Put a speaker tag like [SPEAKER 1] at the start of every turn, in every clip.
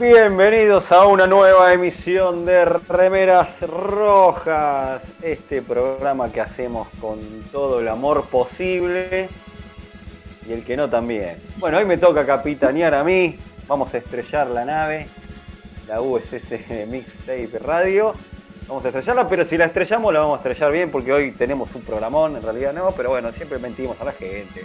[SPEAKER 1] Bienvenidos a una nueva emisión de Remeras Rojas, este programa que hacemos con todo el amor posible y el que no también. Bueno, hoy me toca capitanear a mí, vamos a estrellar la nave, la USS Mixtape Radio. Vamos a estrellarla, pero si la estrellamos la vamos a estrellar bien porque hoy tenemos un programón, en realidad no, pero bueno, siempre mentimos a la gente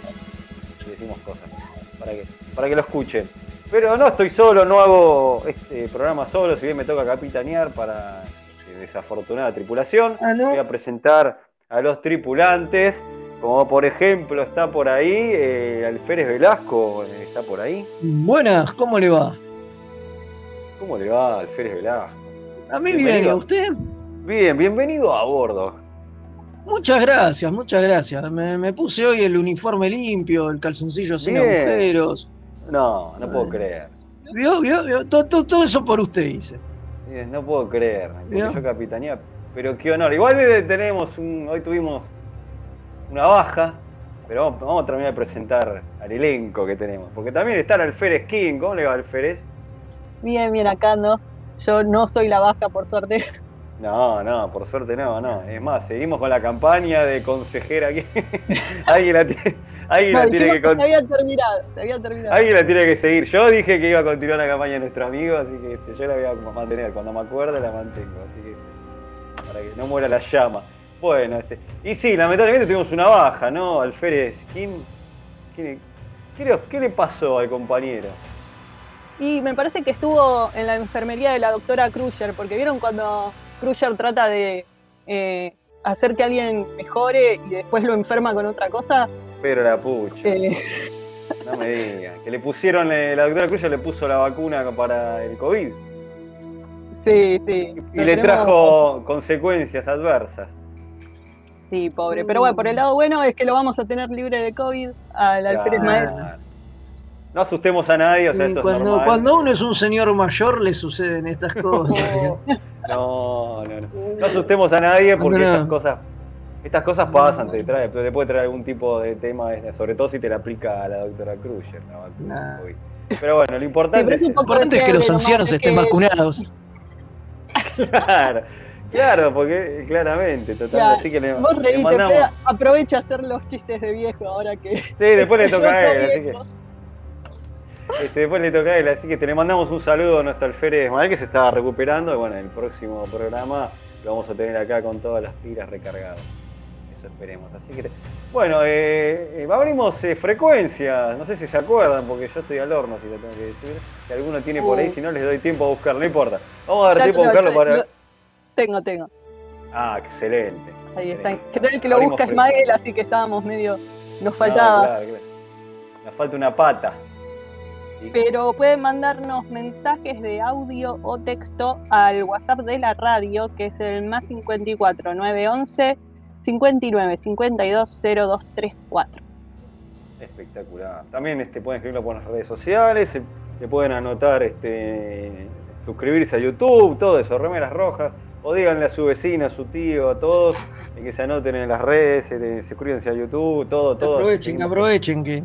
[SPEAKER 1] y decimos cosas para que, para que lo escuchen. Pero no estoy solo, no hago este programa solo, si bien me toca capitanear para eh, desafortunada tripulación.
[SPEAKER 2] Ah, ¿no?
[SPEAKER 1] Voy a presentar a los tripulantes, como por ejemplo está por ahí eh, Alférez Velasco, eh, está por ahí.
[SPEAKER 2] Buenas, ¿cómo le va?
[SPEAKER 1] ¿Cómo le va Alférez Velasco?
[SPEAKER 2] A mí bien,
[SPEAKER 1] Bienvenido.
[SPEAKER 2] ¿y a usted?
[SPEAKER 1] Bien, bienvenido a bordo.
[SPEAKER 2] Muchas gracias, muchas gracias. Me, me puse hoy el uniforme limpio, el calzoncillo sin
[SPEAKER 1] Bien.
[SPEAKER 2] agujeros.
[SPEAKER 1] No, no puedo creer.
[SPEAKER 2] ¿Vio? ¿Vio? ¿Vio? Todo, todo- todo eso por usted hice.
[SPEAKER 1] Bien, No puedo creer, yo capitanía, pero qué honor. Igual eh, tenemos un, hoy tuvimos una baja, pero vamos, vamos a terminar de presentar al elenco que tenemos, porque también está el Alférez King, ¿cómo le va Alférez?
[SPEAKER 3] Bien, bien, acá no. Yo no soy la baja, por suerte.
[SPEAKER 1] No, no, por suerte no, no. Es más, seguimos con la campaña de consejera aquí. alguien la tiene, alguien
[SPEAKER 3] No,
[SPEAKER 1] la tiene que con-
[SPEAKER 3] se había terminado, se había terminado.
[SPEAKER 1] alguien la tiene que seguir. Yo dije que iba a continuar la campaña de nuestro amigo, así que este, yo la voy a mantener. Cuando me acuerde la mantengo, así que para que no muera la llama. Bueno, este. Y sí, lamentablemente tuvimos una baja, ¿no? Alférez Kim. ¿Qué, qué le- qué le pasó al compañero?
[SPEAKER 3] Y me parece que estuvo en la enfermería de la doctora Crusher, porque vieron cuando Crusher trata de eh, hacer que alguien mejore y después lo enferma con otra cosa.
[SPEAKER 1] Pero la pucha.
[SPEAKER 3] Eh,
[SPEAKER 1] No me digan. Que le pusieron, eh, la doctora Cruz le puso la vacuna para el COVID.
[SPEAKER 3] sí, sí.
[SPEAKER 1] Y le
[SPEAKER 3] tenemos-
[SPEAKER 1] trajo consecuencias adversas.
[SPEAKER 3] Sí, pobre. Pero bueno, por el lado bueno es que lo vamos a tener libre de COVID al alférez maestro.
[SPEAKER 1] No asustemos a nadie, o sea, esto es
[SPEAKER 2] cuando,
[SPEAKER 1] normal.
[SPEAKER 2] cuando uno es un señor mayor le suceden estas cosas.
[SPEAKER 1] No, no, no. No asustemos a nadie porque
[SPEAKER 2] No, no.
[SPEAKER 1] estas cosas, estas cosas pasan, te trae, te puede traer algún tipo de tema, eh, sobre todo si te la aplica a la doctora Crusher, la vacuna
[SPEAKER 2] Nah.
[SPEAKER 1] Pero bueno, lo importante
[SPEAKER 3] es
[SPEAKER 2] importante es que los ancianos
[SPEAKER 3] es
[SPEAKER 2] estén
[SPEAKER 3] que-
[SPEAKER 2] vacunados.
[SPEAKER 1] claro, claro, porque claramente, total,
[SPEAKER 3] Ya,
[SPEAKER 1] así que le,
[SPEAKER 3] Vos
[SPEAKER 1] le mandamos,
[SPEAKER 3] aprovecha a hacer los chistes de viejo ahora que.
[SPEAKER 1] sí, después le toca a él, así que. Este, después le toca a él, así que te le mandamos un saludo a nuestro alférez Manuel que se estaba recuperando. Y bueno, en el próximo programa lo vamos a tener acá con todas las pilas recargadas. Eso esperemos. Así que, bueno, eh, eh, abrimos eh, frecuencias. No sé si se acuerdan, porque yo estoy al horno, si lo tengo que decir. Si alguno tiene por ahí, si no les doy tiempo a buscarlo, no importa. Vamos a dar
[SPEAKER 3] Ya
[SPEAKER 1] tiempo a
[SPEAKER 3] lo-
[SPEAKER 1] buscarlo
[SPEAKER 3] lo-
[SPEAKER 1] para.
[SPEAKER 3] Tengo, tengo.
[SPEAKER 1] Ah, excelente.
[SPEAKER 3] Ahí está. Creo que lo busca. Ismael, así que estábamos medio. Nos
[SPEAKER 1] No,
[SPEAKER 3] faltaba.
[SPEAKER 1] claro, claro. Nos falta una pata.
[SPEAKER 3] Pero pueden mandarnos mensajes de audio o texto al WhatsApp de la radio, que es el más 54 911 59 52 0234.
[SPEAKER 1] Espectacular. También este, pueden escribirlo por las redes sociales, se, se pueden anotar, este, suscribirse a YouTube, todo eso, remeras rojas. O díganle a su vecino, a su tío, a todos, que se anoten en las redes, se, se suscríbanse a YouTube, todo, todo.
[SPEAKER 2] Aprovechen, aprovechen que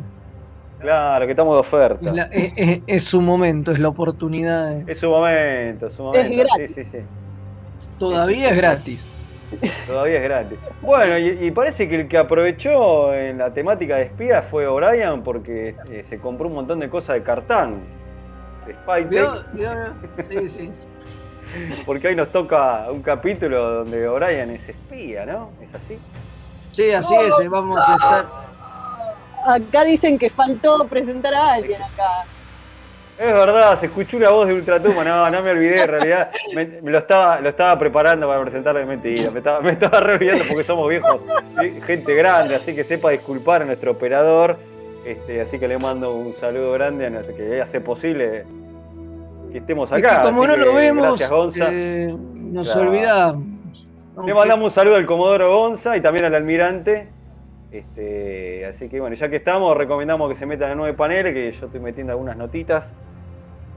[SPEAKER 1] Claro, que estamos de oferta.
[SPEAKER 2] es, la- es- es- es su momento, es la oportunidad. de-
[SPEAKER 1] Es su momento, es su momento.
[SPEAKER 3] gratis.
[SPEAKER 1] Sí, sí, sí.
[SPEAKER 2] Todavía es gratis.
[SPEAKER 1] Todavía es gratis. Bueno, y, y parece que el que aprovechó en la temática de espías fue O'Brien porque eh, se compró un montón de cosas de Cartán, de.
[SPEAKER 2] ¿Vio? Sí, sí.
[SPEAKER 1] porque hoy nos toca un capítulo donde O'Brien es espía, ¿no? ¿Es así?
[SPEAKER 2] Sí, así es, eh, vamos a estar.
[SPEAKER 3] Acá dicen que faltó presentar a alguien acá.
[SPEAKER 1] Es verdad, se escuchó una voz de Ultratuma, no, no me olvidé, en realidad me, me lo, estaba, lo estaba preparando para presentarlo de mentira, me estaba, me estaba re olvidando porque somos viejos, gente grande, así que sepa disculpar a nuestro operador, este, así que le mando un saludo grande a nuestro que hace posible que estemos
[SPEAKER 2] Es
[SPEAKER 1] acá.
[SPEAKER 2] que como
[SPEAKER 1] así
[SPEAKER 2] no lo vemos,
[SPEAKER 1] Gracias Gonza.
[SPEAKER 2] eh, nos
[SPEAKER 1] Claro.
[SPEAKER 2] olvidamos.
[SPEAKER 1] Le mandamos un saludo al Comodoro Gonza y también al almirante. Este, así que bueno, ya que estamos, recomendamos que se metan a nueve paneles, que yo estoy metiendo algunas notitas.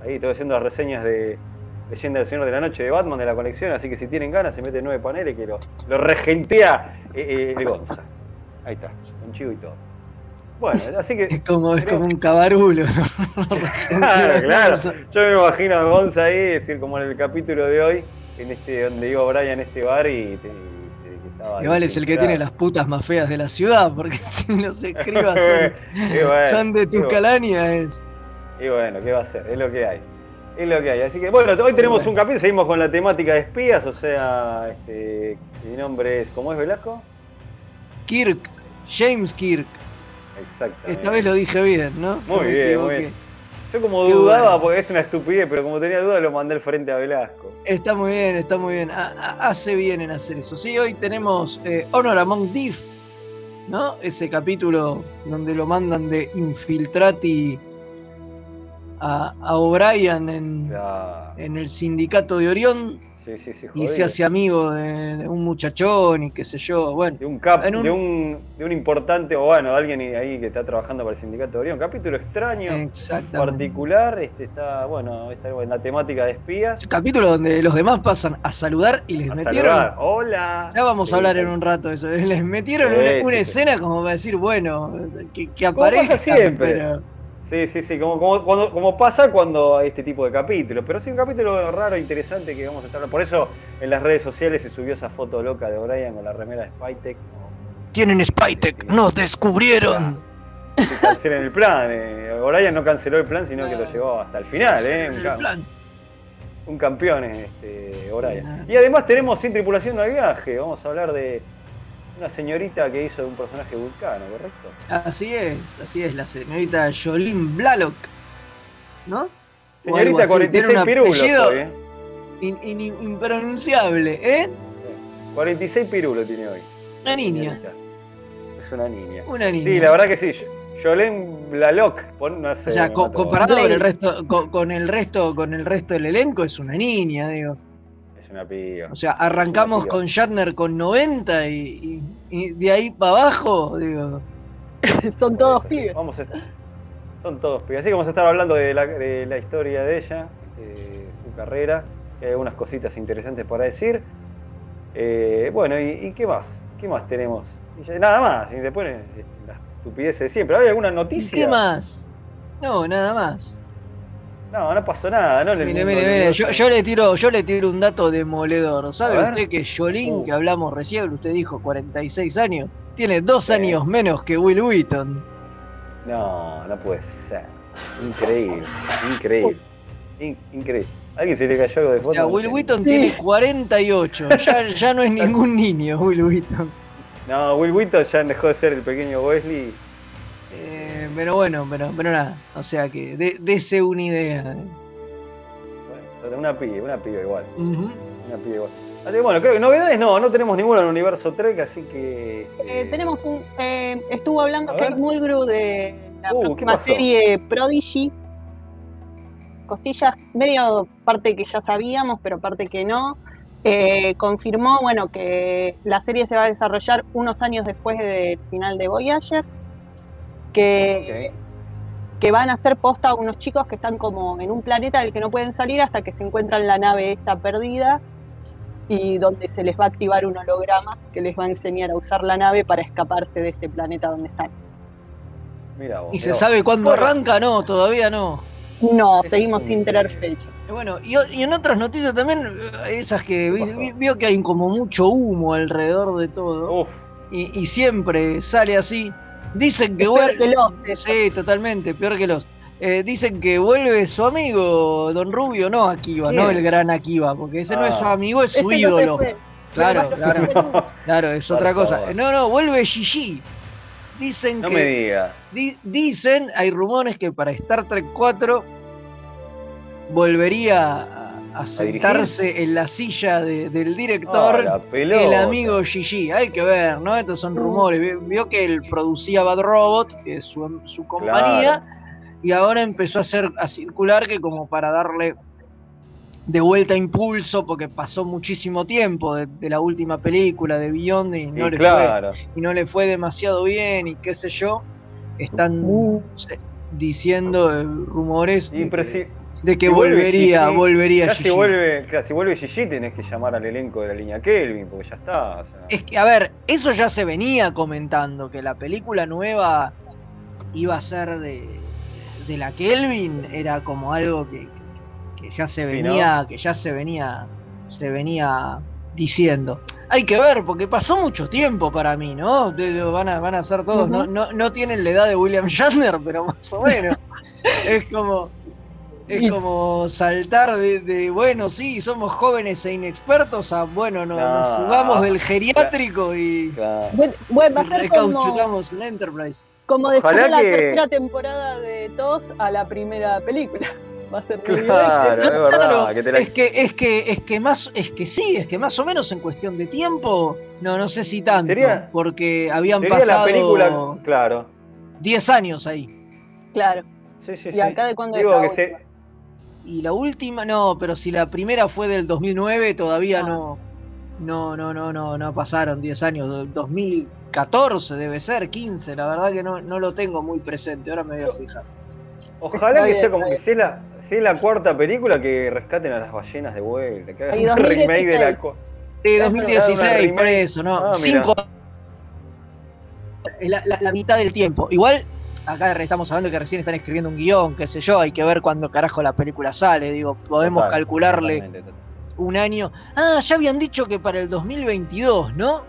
[SPEAKER 1] Ahí estoy haciendo las reseñas de Leyenda del Señor de la Noche de Batman de la colección, así que si tienen ganas se meten nueve paneles que lo, lo regentea eh, eh, el Gonza. Ahí está, con chivo y todo. Bueno, así que.
[SPEAKER 2] Es como, es como un cabarulo. ¿no?
[SPEAKER 1] Claro, claro. Yo me imagino a Gonza ahí, es decir, como en el capítulo de hoy, en este, donde iba Brian en este bar y,
[SPEAKER 2] Igual es el que tiene las putas más feas de la ciudad, porque si los escribas son,
[SPEAKER 1] bueno,
[SPEAKER 2] son de
[SPEAKER 1] bueno.
[SPEAKER 2] Tuscalania es.
[SPEAKER 1] Y bueno, ¿qué va a hacer? Es lo que hay. Es lo que hay. Así que, bueno, hoy tenemos
[SPEAKER 2] Bueno.
[SPEAKER 1] un capítulo, seguimos con la temática de espías, o sea, este, mi nombre es, ¿cómo es Velasco?
[SPEAKER 2] Kirk, James Kirk.
[SPEAKER 1] Exactamente.
[SPEAKER 2] Esta vez lo dije bien, ¿no?
[SPEAKER 1] Muy bien, muy bien. Yo como
[SPEAKER 2] Qué
[SPEAKER 1] dudaba,
[SPEAKER 2] bueno.
[SPEAKER 1] porque es una estupidez, pero como tenía duda lo mandé al frente a Velasco.
[SPEAKER 2] Está muy bien, está muy bien. Ha- ha- hace bien en hacer eso. Sí, hoy tenemos eh, Honor Among Thief, ¿no? Ese capítulo donde lo mandan de infiltrati a, a O'Brien en, en el sindicato de Orión
[SPEAKER 1] sí, sí, sí,
[SPEAKER 2] y se hace amigo de, un muchachón y qué sé yo. Bueno,
[SPEAKER 1] De un cap,
[SPEAKER 2] un-
[SPEAKER 1] de, un, de un importante, o bueno, de alguien ahí que está trabajando para el sindicato de Orión. Capítulo extraño, particular, este está, bueno, está en la temática de espías.
[SPEAKER 2] Capítulo donde los demás pasan a saludar y les
[SPEAKER 1] A
[SPEAKER 2] metieron.
[SPEAKER 1] saludar. Hola.
[SPEAKER 2] Ya vamos
[SPEAKER 1] Sí,
[SPEAKER 2] a hablar en un rato de eso. Les metieron
[SPEAKER 1] Sí,
[SPEAKER 2] una, escena como para decir, bueno, que, que
[SPEAKER 1] Como pasa
[SPEAKER 2] aparezcan,
[SPEAKER 1] siempre.
[SPEAKER 2] pero.
[SPEAKER 1] Sí, sí, sí, como, como, cuando- como pasa cuando hay este tipo de capítulos. Pero sí, un capítulo raro, interesante que vamos a estar. Por eso en las redes sociales se subió esa foto loca de O'Brien con la remera de Spytek.
[SPEAKER 2] Tienen Spytek, nos descubrieron.
[SPEAKER 1] Que cancelen el plan. Eh. O'Brien no canceló el plan, sino que lo llevó hasta el final. Eh. Un,
[SPEAKER 2] El
[SPEAKER 1] ca-
[SPEAKER 2] plan.
[SPEAKER 1] un campeón este, O'Brien. Y además tenemos sin tripulación al viaje. Vamos a hablar de una señorita que hizo de un personaje vulcano, ¿correcto?
[SPEAKER 2] Así es, así es, la señorita Jolene Blalock, ¿no?
[SPEAKER 1] Señorita
[SPEAKER 2] así,
[SPEAKER 1] 46
[SPEAKER 2] tiene un
[SPEAKER 1] pirulos hoy, ¿eh?
[SPEAKER 2] in- in- impronunciable, ¿eh?
[SPEAKER 1] 46 pirulos tiene hoy.
[SPEAKER 2] Una niña.
[SPEAKER 1] Es una niña.
[SPEAKER 2] una niña.
[SPEAKER 1] Sí, la verdad que sí. Jolene Blalock, pon- no sé.
[SPEAKER 2] O sea, co- comparado con el resto, con el resto, con el resto del elenco, es una niña, digo.
[SPEAKER 1] Es una piba.
[SPEAKER 2] O sea, arrancamos con Shatner con 90 y, y- y de ahí para abajo, digo.
[SPEAKER 3] Son todos
[SPEAKER 1] Eso,
[SPEAKER 3] pibes.
[SPEAKER 1] Vamos a- son todos pibes. Así que vamos a estar hablando de la, de la historia de ella, de su carrera. Hay algunas cositas interesantes para decir. Eh, bueno, ¿y, y qué más? ¿Qué más tenemos? Y ya- nada más. Y después eh, las estupideces de siempre. ¿Hay alguna
[SPEAKER 2] ¿Y
[SPEAKER 1] noticia?
[SPEAKER 2] qué más? No, nada más.
[SPEAKER 1] No, no pasó nada. ¿no?
[SPEAKER 2] Mire, mire, mire, yo, le tiro, yo le tiro un dato demoledor. ¿Sabe usted que Jolín,
[SPEAKER 1] Uh.
[SPEAKER 2] que hablamos recién, usted dijo 46 años, tiene dos
[SPEAKER 1] Sí.
[SPEAKER 2] años menos que Will Wheaton?
[SPEAKER 1] No, no puede ser. Increíble, increíble. In- increíble. ¿A ¿Alguien se le cayó algo de
[SPEAKER 2] O
[SPEAKER 1] foto?
[SPEAKER 2] sea, Will. Wheaton
[SPEAKER 3] Sí.
[SPEAKER 2] tiene 48. Ya, ya no es ningún niño, Will Wheaton.
[SPEAKER 1] No, Will Wheaton ya dejó de ser el pequeño Wesley.
[SPEAKER 2] Pero bueno, pero, pero nada. O sea que, de- dese una idea.
[SPEAKER 1] Bueno, una pibe, una pibe igual. Una pibe igual. Así bueno, creo que novedades no, no tenemos ninguna en el universo Trek, así que.
[SPEAKER 3] Eh,
[SPEAKER 1] eh,
[SPEAKER 3] tenemos un. eh, estuvo hablando Kate. Mulgrew de la
[SPEAKER 1] Uh,
[SPEAKER 3] serie Prodigy. Cosillas, medio parte que ya sabíamos, pero parte que no. Eh, confirmó, bueno, que la serie se va a desarrollar unos años después del final de Voyager. Que, que van a hacer posta a unos chicos que están como en un planeta del que no pueden salir hasta que se encuentran la nave esta perdida y donde se les va a activar un holograma que les va a enseñar a usar la nave para escaparse de este planeta donde están.
[SPEAKER 1] Mira vos,
[SPEAKER 2] ¿Y se
[SPEAKER 1] vos.
[SPEAKER 2] sabe cuándo
[SPEAKER 1] Bueno,
[SPEAKER 2] arranca? No, todavía no.
[SPEAKER 3] No, seguimos sin tener fecha.
[SPEAKER 2] Bueno, y, y en otras noticias también, eh, esas que vi- vio que hay como mucho humo alrededor de todo,
[SPEAKER 1] Uf,
[SPEAKER 2] y, y siempre sale así. Dicen que vuelve.
[SPEAKER 3] que Lost, eso.
[SPEAKER 2] Sí, totalmente, peor que los. Eh, dicen que vuelve su amigo Don Rubio, no Akiva, no
[SPEAKER 1] ¿Quién?
[SPEAKER 2] el gran Akiva, porque ese no es
[SPEAKER 1] Ah.
[SPEAKER 2] su amigo, es su
[SPEAKER 3] Ese no
[SPEAKER 2] ídolo. Claro, claro, claro, es
[SPEAKER 1] Por
[SPEAKER 2] otra cosa.
[SPEAKER 1] favor.
[SPEAKER 2] No, no, vuelve Gigi. Dicen
[SPEAKER 1] no
[SPEAKER 2] que.
[SPEAKER 1] me digas.
[SPEAKER 2] Di- dicen, hay rumores que para Star Trek 4 volvería a, sentarse en la silla de- del director
[SPEAKER 1] Ah,
[SPEAKER 2] el amigo Gigi. Hay que ver, ¿no? Estos son rumores. Vi- Vio que él producía Bad Robot, que es su, su compañía, y ahora empezó a hacer a circular que como para darle de vuelta impulso, porque pasó muchísimo tiempo de, de la última película de Beyond y no,
[SPEAKER 1] Y
[SPEAKER 2] le
[SPEAKER 1] claro.
[SPEAKER 2] fue, y no le fue demasiado bien y qué sé yo. Están
[SPEAKER 3] Uh.
[SPEAKER 2] diciendo eh, rumores
[SPEAKER 1] Y
[SPEAKER 2] de, que,
[SPEAKER 1] si, si vuelve
[SPEAKER 2] volvería,
[SPEAKER 1] Gigi,
[SPEAKER 2] volvería
[SPEAKER 1] ya si
[SPEAKER 2] Gigi.
[SPEAKER 1] vuelve, claro, si vuelve Gigi tenés que llamar al elenco de la línea Kelvin, porque ya está. o sea.
[SPEAKER 2] Es que, a ver, eso ya se venía comentando, que la película nueva iba a ser de, de la Kelvin, era como algo que, que ya se
[SPEAKER 1] Sí,
[SPEAKER 2] venía, que ya se venía, se venía diciendo. Hay que ver, porque pasó mucho tiempo para mí, ¿no? Van a, van a ser todos, no, no, no tienen la edad de William Shatner, pero más o menos. es como. Es
[SPEAKER 3] Y-
[SPEAKER 2] como saltar de, de, bueno, sí, somos jóvenes e inexpertos a, bueno, no, nos
[SPEAKER 1] No.
[SPEAKER 2] fugamos del geriátrico y,
[SPEAKER 1] Claro.
[SPEAKER 3] Bueno, bueno, va a ser como,
[SPEAKER 2] Enterprise.
[SPEAKER 3] como después de
[SPEAKER 1] Ojalá
[SPEAKER 3] la
[SPEAKER 1] que-
[SPEAKER 3] tercera temporada de TOS a la primera película. Va a ser muy
[SPEAKER 1] Claro, es verdad.
[SPEAKER 2] Claro,
[SPEAKER 1] que te la-
[SPEAKER 2] es que, es que, es que más, es que sí, es que más o menos en cuestión de tiempo, no, no sé si tanto,
[SPEAKER 1] Sería-
[SPEAKER 2] porque habían
[SPEAKER 1] Sería
[SPEAKER 2] pasado
[SPEAKER 1] la película, claro.
[SPEAKER 2] 10 años ahí.
[SPEAKER 3] Claro.
[SPEAKER 1] Sí, sí,
[SPEAKER 3] ¿Y
[SPEAKER 1] sí.
[SPEAKER 3] acá de cuándo
[SPEAKER 1] Digo que se-?
[SPEAKER 2] Y la última, no, pero si la primera fue del 2009, todavía
[SPEAKER 3] Ah.
[SPEAKER 2] no, no, no, no, no, no pasaron 10 años. 2014 debe ser, 15, la verdad que no, no lo tengo muy presente, ahora me voy a fijar.
[SPEAKER 1] Ojalá que
[SPEAKER 3] bien,
[SPEAKER 1] sea como que sea la, sea la cuarta película que rescaten a las ballenas de vuelta. Que hagan un remake de
[SPEAKER 3] 2016.
[SPEAKER 1] la.
[SPEAKER 2] Sí,
[SPEAKER 1] Claro,
[SPEAKER 2] 2016,
[SPEAKER 1] una
[SPEAKER 2] por eso, ¿no?
[SPEAKER 1] Ah.
[SPEAKER 2] Cinco. es La, la- la mitad del tiempo. Igual, acá estamos hablando que recién están escribiendo un guion, qué sé yo, hay que ver cuándo carajo la película sale. Digo, podemos
[SPEAKER 1] Total,
[SPEAKER 2] calcularle
[SPEAKER 1] totalmente,
[SPEAKER 2] un año. Ah, ya habían dicho que para el 2022, ¿no?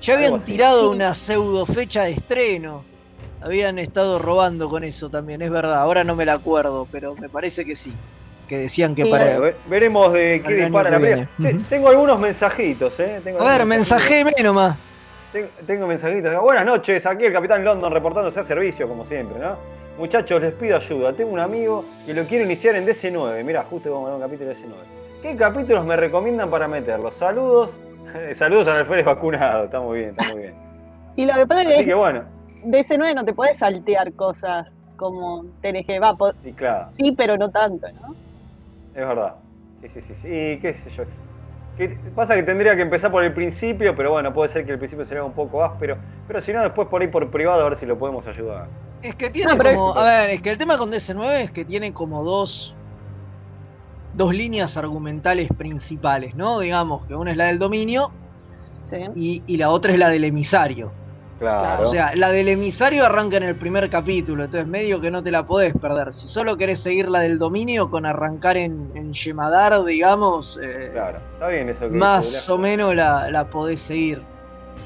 [SPEAKER 2] Ya habían tirado
[SPEAKER 3] Sí.
[SPEAKER 2] una pseudo fecha de estreno. Habían estado robando con eso también, es verdad. Ahora no me la acuerdo, pero me parece que sí. Que decían que
[SPEAKER 3] Sí,
[SPEAKER 2] para.
[SPEAKER 1] Bueno, ve- veremos de qué dispara la tengo algunos mensajitos, ¿eh? Tengo
[SPEAKER 2] A ver, mensajeme nomás.
[SPEAKER 1] Tengo, mensajitos. Buenas noches, aquí el Capitán London reportándose a servicio, como siempre, ¿no? Muchachos, les pido ayuda. Tengo un amigo que lo quiero iniciar en DC9. Mirá, justo como un capítulo de DC9. ¿Qué capítulos me recomiendan para meterlos? Saludos. Saludos al alférez vacunado. Está muy bien, está muy bien.
[SPEAKER 3] Y lo que pasa es que
[SPEAKER 1] que bueno,
[SPEAKER 3] de ese 9 no te podés saltear cosas como TNG. Va, po-
[SPEAKER 1] y claro,
[SPEAKER 3] sí, pero no tanto, ¿no?
[SPEAKER 1] es verdad. Sí, sí, sí, sí. Y qué sé yo. Que pasa que tendría que empezar por el principio, pero bueno, puede ser que el principio sería un poco áspero. Pero si no, después por ahí por privado a ver si lo podemos ayudar.
[SPEAKER 2] Es que tiene
[SPEAKER 3] No,
[SPEAKER 2] como. A ver, es que el tema con DC9 es que tiene como dos. Dos líneas argumentales principales, ¿no? Digamos que una es la del dominio
[SPEAKER 3] Sí.
[SPEAKER 2] y, y la otra es la del emisario.
[SPEAKER 1] Claro.
[SPEAKER 2] O sea, la del emisario arranca en el primer capítulo, entonces medio que no te la podés perder. Si solo querés seguir la del dominio con arrancar en, en Yemadar, digamos, eh,
[SPEAKER 1] claro. Está bien eso que
[SPEAKER 2] más
[SPEAKER 1] dice,
[SPEAKER 2] o menos la, la podés seguir.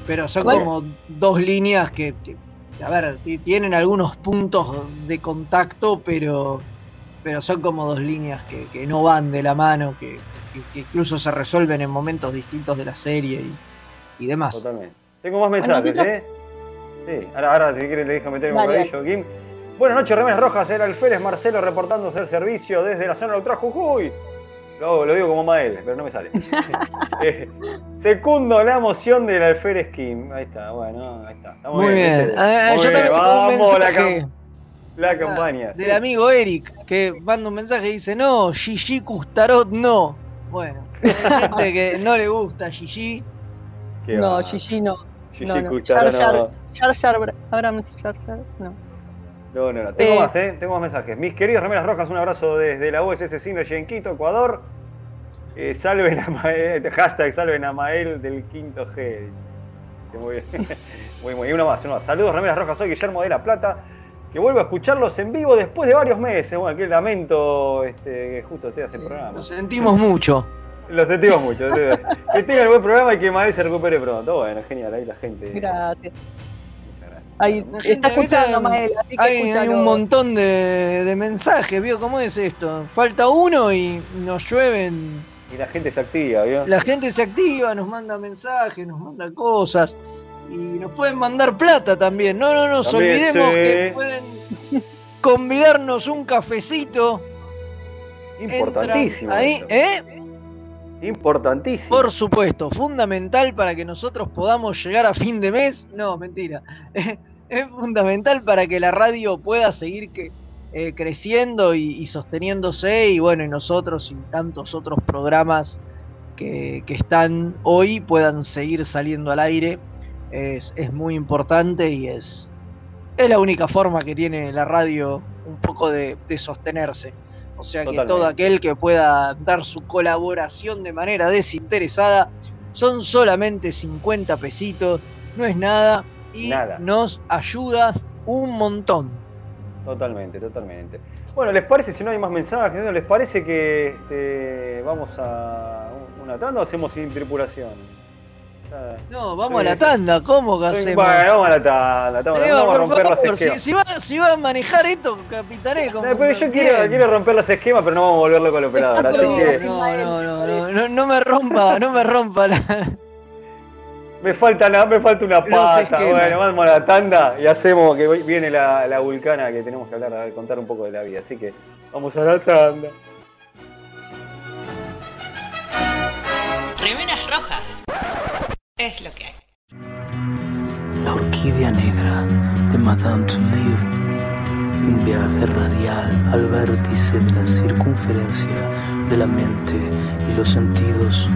[SPEAKER 2] Pero son como dos líneas que, que, a ver, ti- tienen algunos puntos de contacto, pero, pero son como dos líneas que, que no van de la mano, que, que- que incluso se resuelven en momentos distintos de la serie y, y demás.
[SPEAKER 1] Totalmente. Tengo más mensajes,
[SPEAKER 3] nosotros-
[SPEAKER 1] ¿eh? Sí, ahora, ahora si quieres le dejo meter un bocadillo, Kim. Buenas noches, Remeras Rojas, era Alférez Marcelo reportándose el servicio desde la zona neutral Jujuy. Lo, lo digo como Mael, pero no me sale. Eh, secundo la moción del Alférez Kim. Ahí está, bueno, ahí está. está
[SPEAKER 2] Muy bien. yo
[SPEAKER 1] bien,
[SPEAKER 2] también tengo un
[SPEAKER 1] vamos, la, cam- la campaña.
[SPEAKER 2] del
[SPEAKER 1] sí.
[SPEAKER 2] amigo Eric que manda un mensaje y dice: No, Gigi Custarot no. Bueno, gente que no le gusta Gigi.
[SPEAKER 1] Qué
[SPEAKER 3] No,
[SPEAKER 1] va.
[SPEAKER 3] Gigi no.
[SPEAKER 1] Gigi
[SPEAKER 3] no, no.
[SPEAKER 1] Custaro
[SPEAKER 3] Jar Jar-
[SPEAKER 1] no.
[SPEAKER 3] Jar Jar Abrams Jar Jar. No.
[SPEAKER 1] No, no, no. Tengo
[SPEAKER 3] Eh.
[SPEAKER 1] más, ¿eh? Tengo más mensajes. Mis queridos remeras rojas, un abrazo desde la USS Synergy en Quito, Ecuador. Eh, salven a Mael, hashtag salven a Mael del quinto G. Muy bien. Muy, muy. Y uno más, uno más. Saludos, remeras rojas. Soy Guillermo de la Plata. Que vuelvo a escucharlos en vivo después de varios meses. Bueno, qué lamento este, que justo usted hace el programa.
[SPEAKER 2] Lo sentimos mucho.
[SPEAKER 1] Lo sentimos mucho. que tengan buen programa y que Mael se recupere pronto. Bueno, genial. Ahí la gente.
[SPEAKER 3] Gracias. Ahí está escuchando Mael, así que
[SPEAKER 2] Hay, un montón de, de mensajes, ¿vio cómo es esto? Falta uno y nos llueven.
[SPEAKER 1] Y la gente se activa, ¿vio?
[SPEAKER 2] La gente se activa, nos manda mensajes, nos manda cosas. Y nos pueden mandar plata también. No, no nos
[SPEAKER 1] También,
[SPEAKER 2] olvidemos
[SPEAKER 1] sí.
[SPEAKER 2] que pueden convidarnos un cafecito.
[SPEAKER 1] Importantísimo.
[SPEAKER 2] Entran Ahí,
[SPEAKER 1] esto.
[SPEAKER 2] ¿eh?
[SPEAKER 1] Importantísimo.
[SPEAKER 2] Por supuesto, fundamental para que nosotros podamos llegar a fin de mes. No, mentira. Es fundamental para que la radio pueda seguir que, eh, creciendo y, sosteniéndose. Y bueno, y nosotros y tantos otros programas que, están hoy puedan seguir saliendo al aire. Es, es muy importante y es, es la única forma que tiene la radio un poco de sostenerse. O sea que todo aquel que pueda dar su colaboración de manera desinteresada son solamente 50 pesitos, no es nada y
[SPEAKER 1] Nada.
[SPEAKER 2] nos ayuda un montón.
[SPEAKER 1] Totalmente, totalmente. Bueno, ¿les parece, si no hay más mensajes, ¿no? ¿les parece que este, vamos a una tanda o hacemos sin tripulación? Ya-
[SPEAKER 2] No, vamos
[SPEAKER 1] Sí,
[SPEAKER 2] a la tanda, ¿cómo que hacemos?
[SPEAKER 1] Bueno, vamos a la tanda, vamos a romper
[SPEAKER 2] favor, si,
[SPEAKER 1] esquemas.
[SPEAKER 2] si va, si va a manejar esto, capitané, como
[SPEAKER 1] No, pero yo quiero, romper los esquemas, pero no vamos a volverlo con el operador. Así
[SPEAKER 3] prohibido,
[SPEAKER 1] que.
[SPEAKER 2] No, no, no, no, no, no me rompa, no me rompa la...
[SPEAKER 1] me falta, na- me falta una pata. Bueno, vamos a la tanda y hacemos que viene la, la vulcana que tenemos que hablar, a ver, contar un poco de la vida. Así que vamos a la tanda.
[SPEAKER 4] Remeras rojas.
[SPEAKER 5] La orquídea negra de Madame Touleau. Un viaje radial al vértice de la circunferencia de la mente y los sentidos.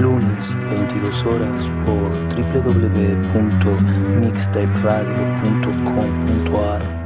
[SPEAKER 5] Lunes, 22 horas por www.mixtaperadio.com.ar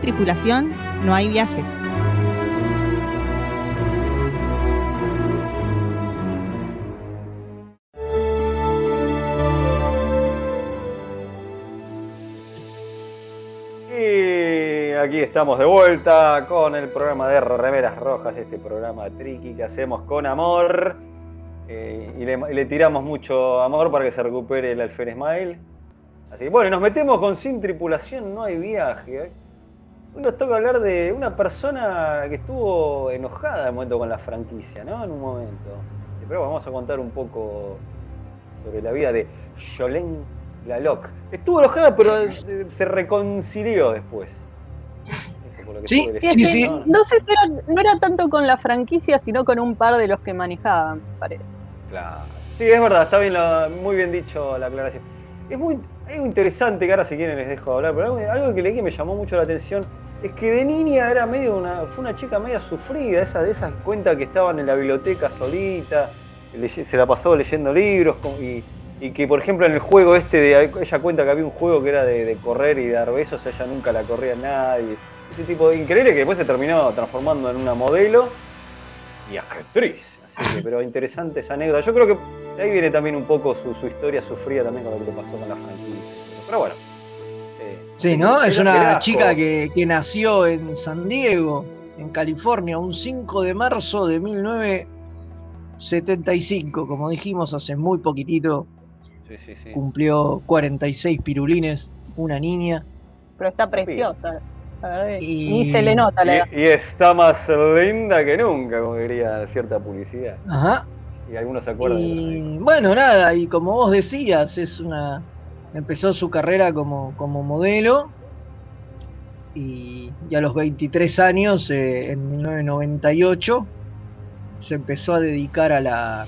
[SPEAKER 6] Sin tripulación no hay viaje.
[SPEAKER 1] Y aquí estamos de vuelta con el programa de Remeras Rojas, este programa tricky que hacemos con amor. Eh, y, le, tiramos mucho amor para que se recupere el alférez Smile. Así que bueno, nos metemos con sin tripulación, no hay viaje. Hoy nos toca hablar de una persona que estuvo enojada en un momento con la franquicia, ¿no? En un momento. Pero vamos a contar un poco sobre la vida de Jolene Laloc. Estuvo enojada, pero se reconcilió después. Eso por lo que
[SPEAKER 2] Sí,
[SPEAKER 3] es
[SPEAKER 1] leyendo,
[SPEAKER 3] que
[SPEAKER 1] ¿no?
[SPEAKER 3] no sé si era, no era tanto con la franquicia, sino con un par de los que manejaban, parece.
[SPEAKER 1] Claro. Sí, es verdad, está bien la- muy bien dicho la aclaración. Es muy algo interesante que ahora si quieren les dejo hablar, pero algo, algo que leí que me llamó mucho la atención es que de niña era medio una, fue una chica media sufrida, esa de esas cuentas que estaban en la biblioteca solita, se la pasó leyendo libros y, que por ejemplo en el juego este de ella cuenta que había un juego que era de, correr y dar besos, ella nunca la corría a nadie. Ese tipo de increíble que después se terminó transformando en una modelo y actriz. Pero interesante esa anécdota. Yo creo que ahí viene también un poco su, historia sufrida también con lo que pasó con la franquicia. Pero bueno.
[SPEAKER 2] Sí, ¿no? Es una chica que, que nació en San Diego, en California, un 5 de marzo de 1975. Como dijimos hace muy poquitito,
[SPEAKER 1] Sí, sí, sí.
[SPEAKER 2] cumplió 46 pirulines, una niña.
[SPEAKER 3] Pero está preciosa.
[SPEAKER 2] Y-
[SPEAKER 3] Ni se le nota la edad.
[SPEAKER 1] Y, y está más linda que nunca, como diría cierta publicidad.
[SPEAKER 2] Ajá.
[SPEAKER 1] Y algunos se acuerdan. de
[SPEAKER 2] Y bueno, nada, y como vos decías, es una. Empezó su carrera como, como modelo. Y, y a los 23 años, eh, en 1998, se empezó a dedicar a la,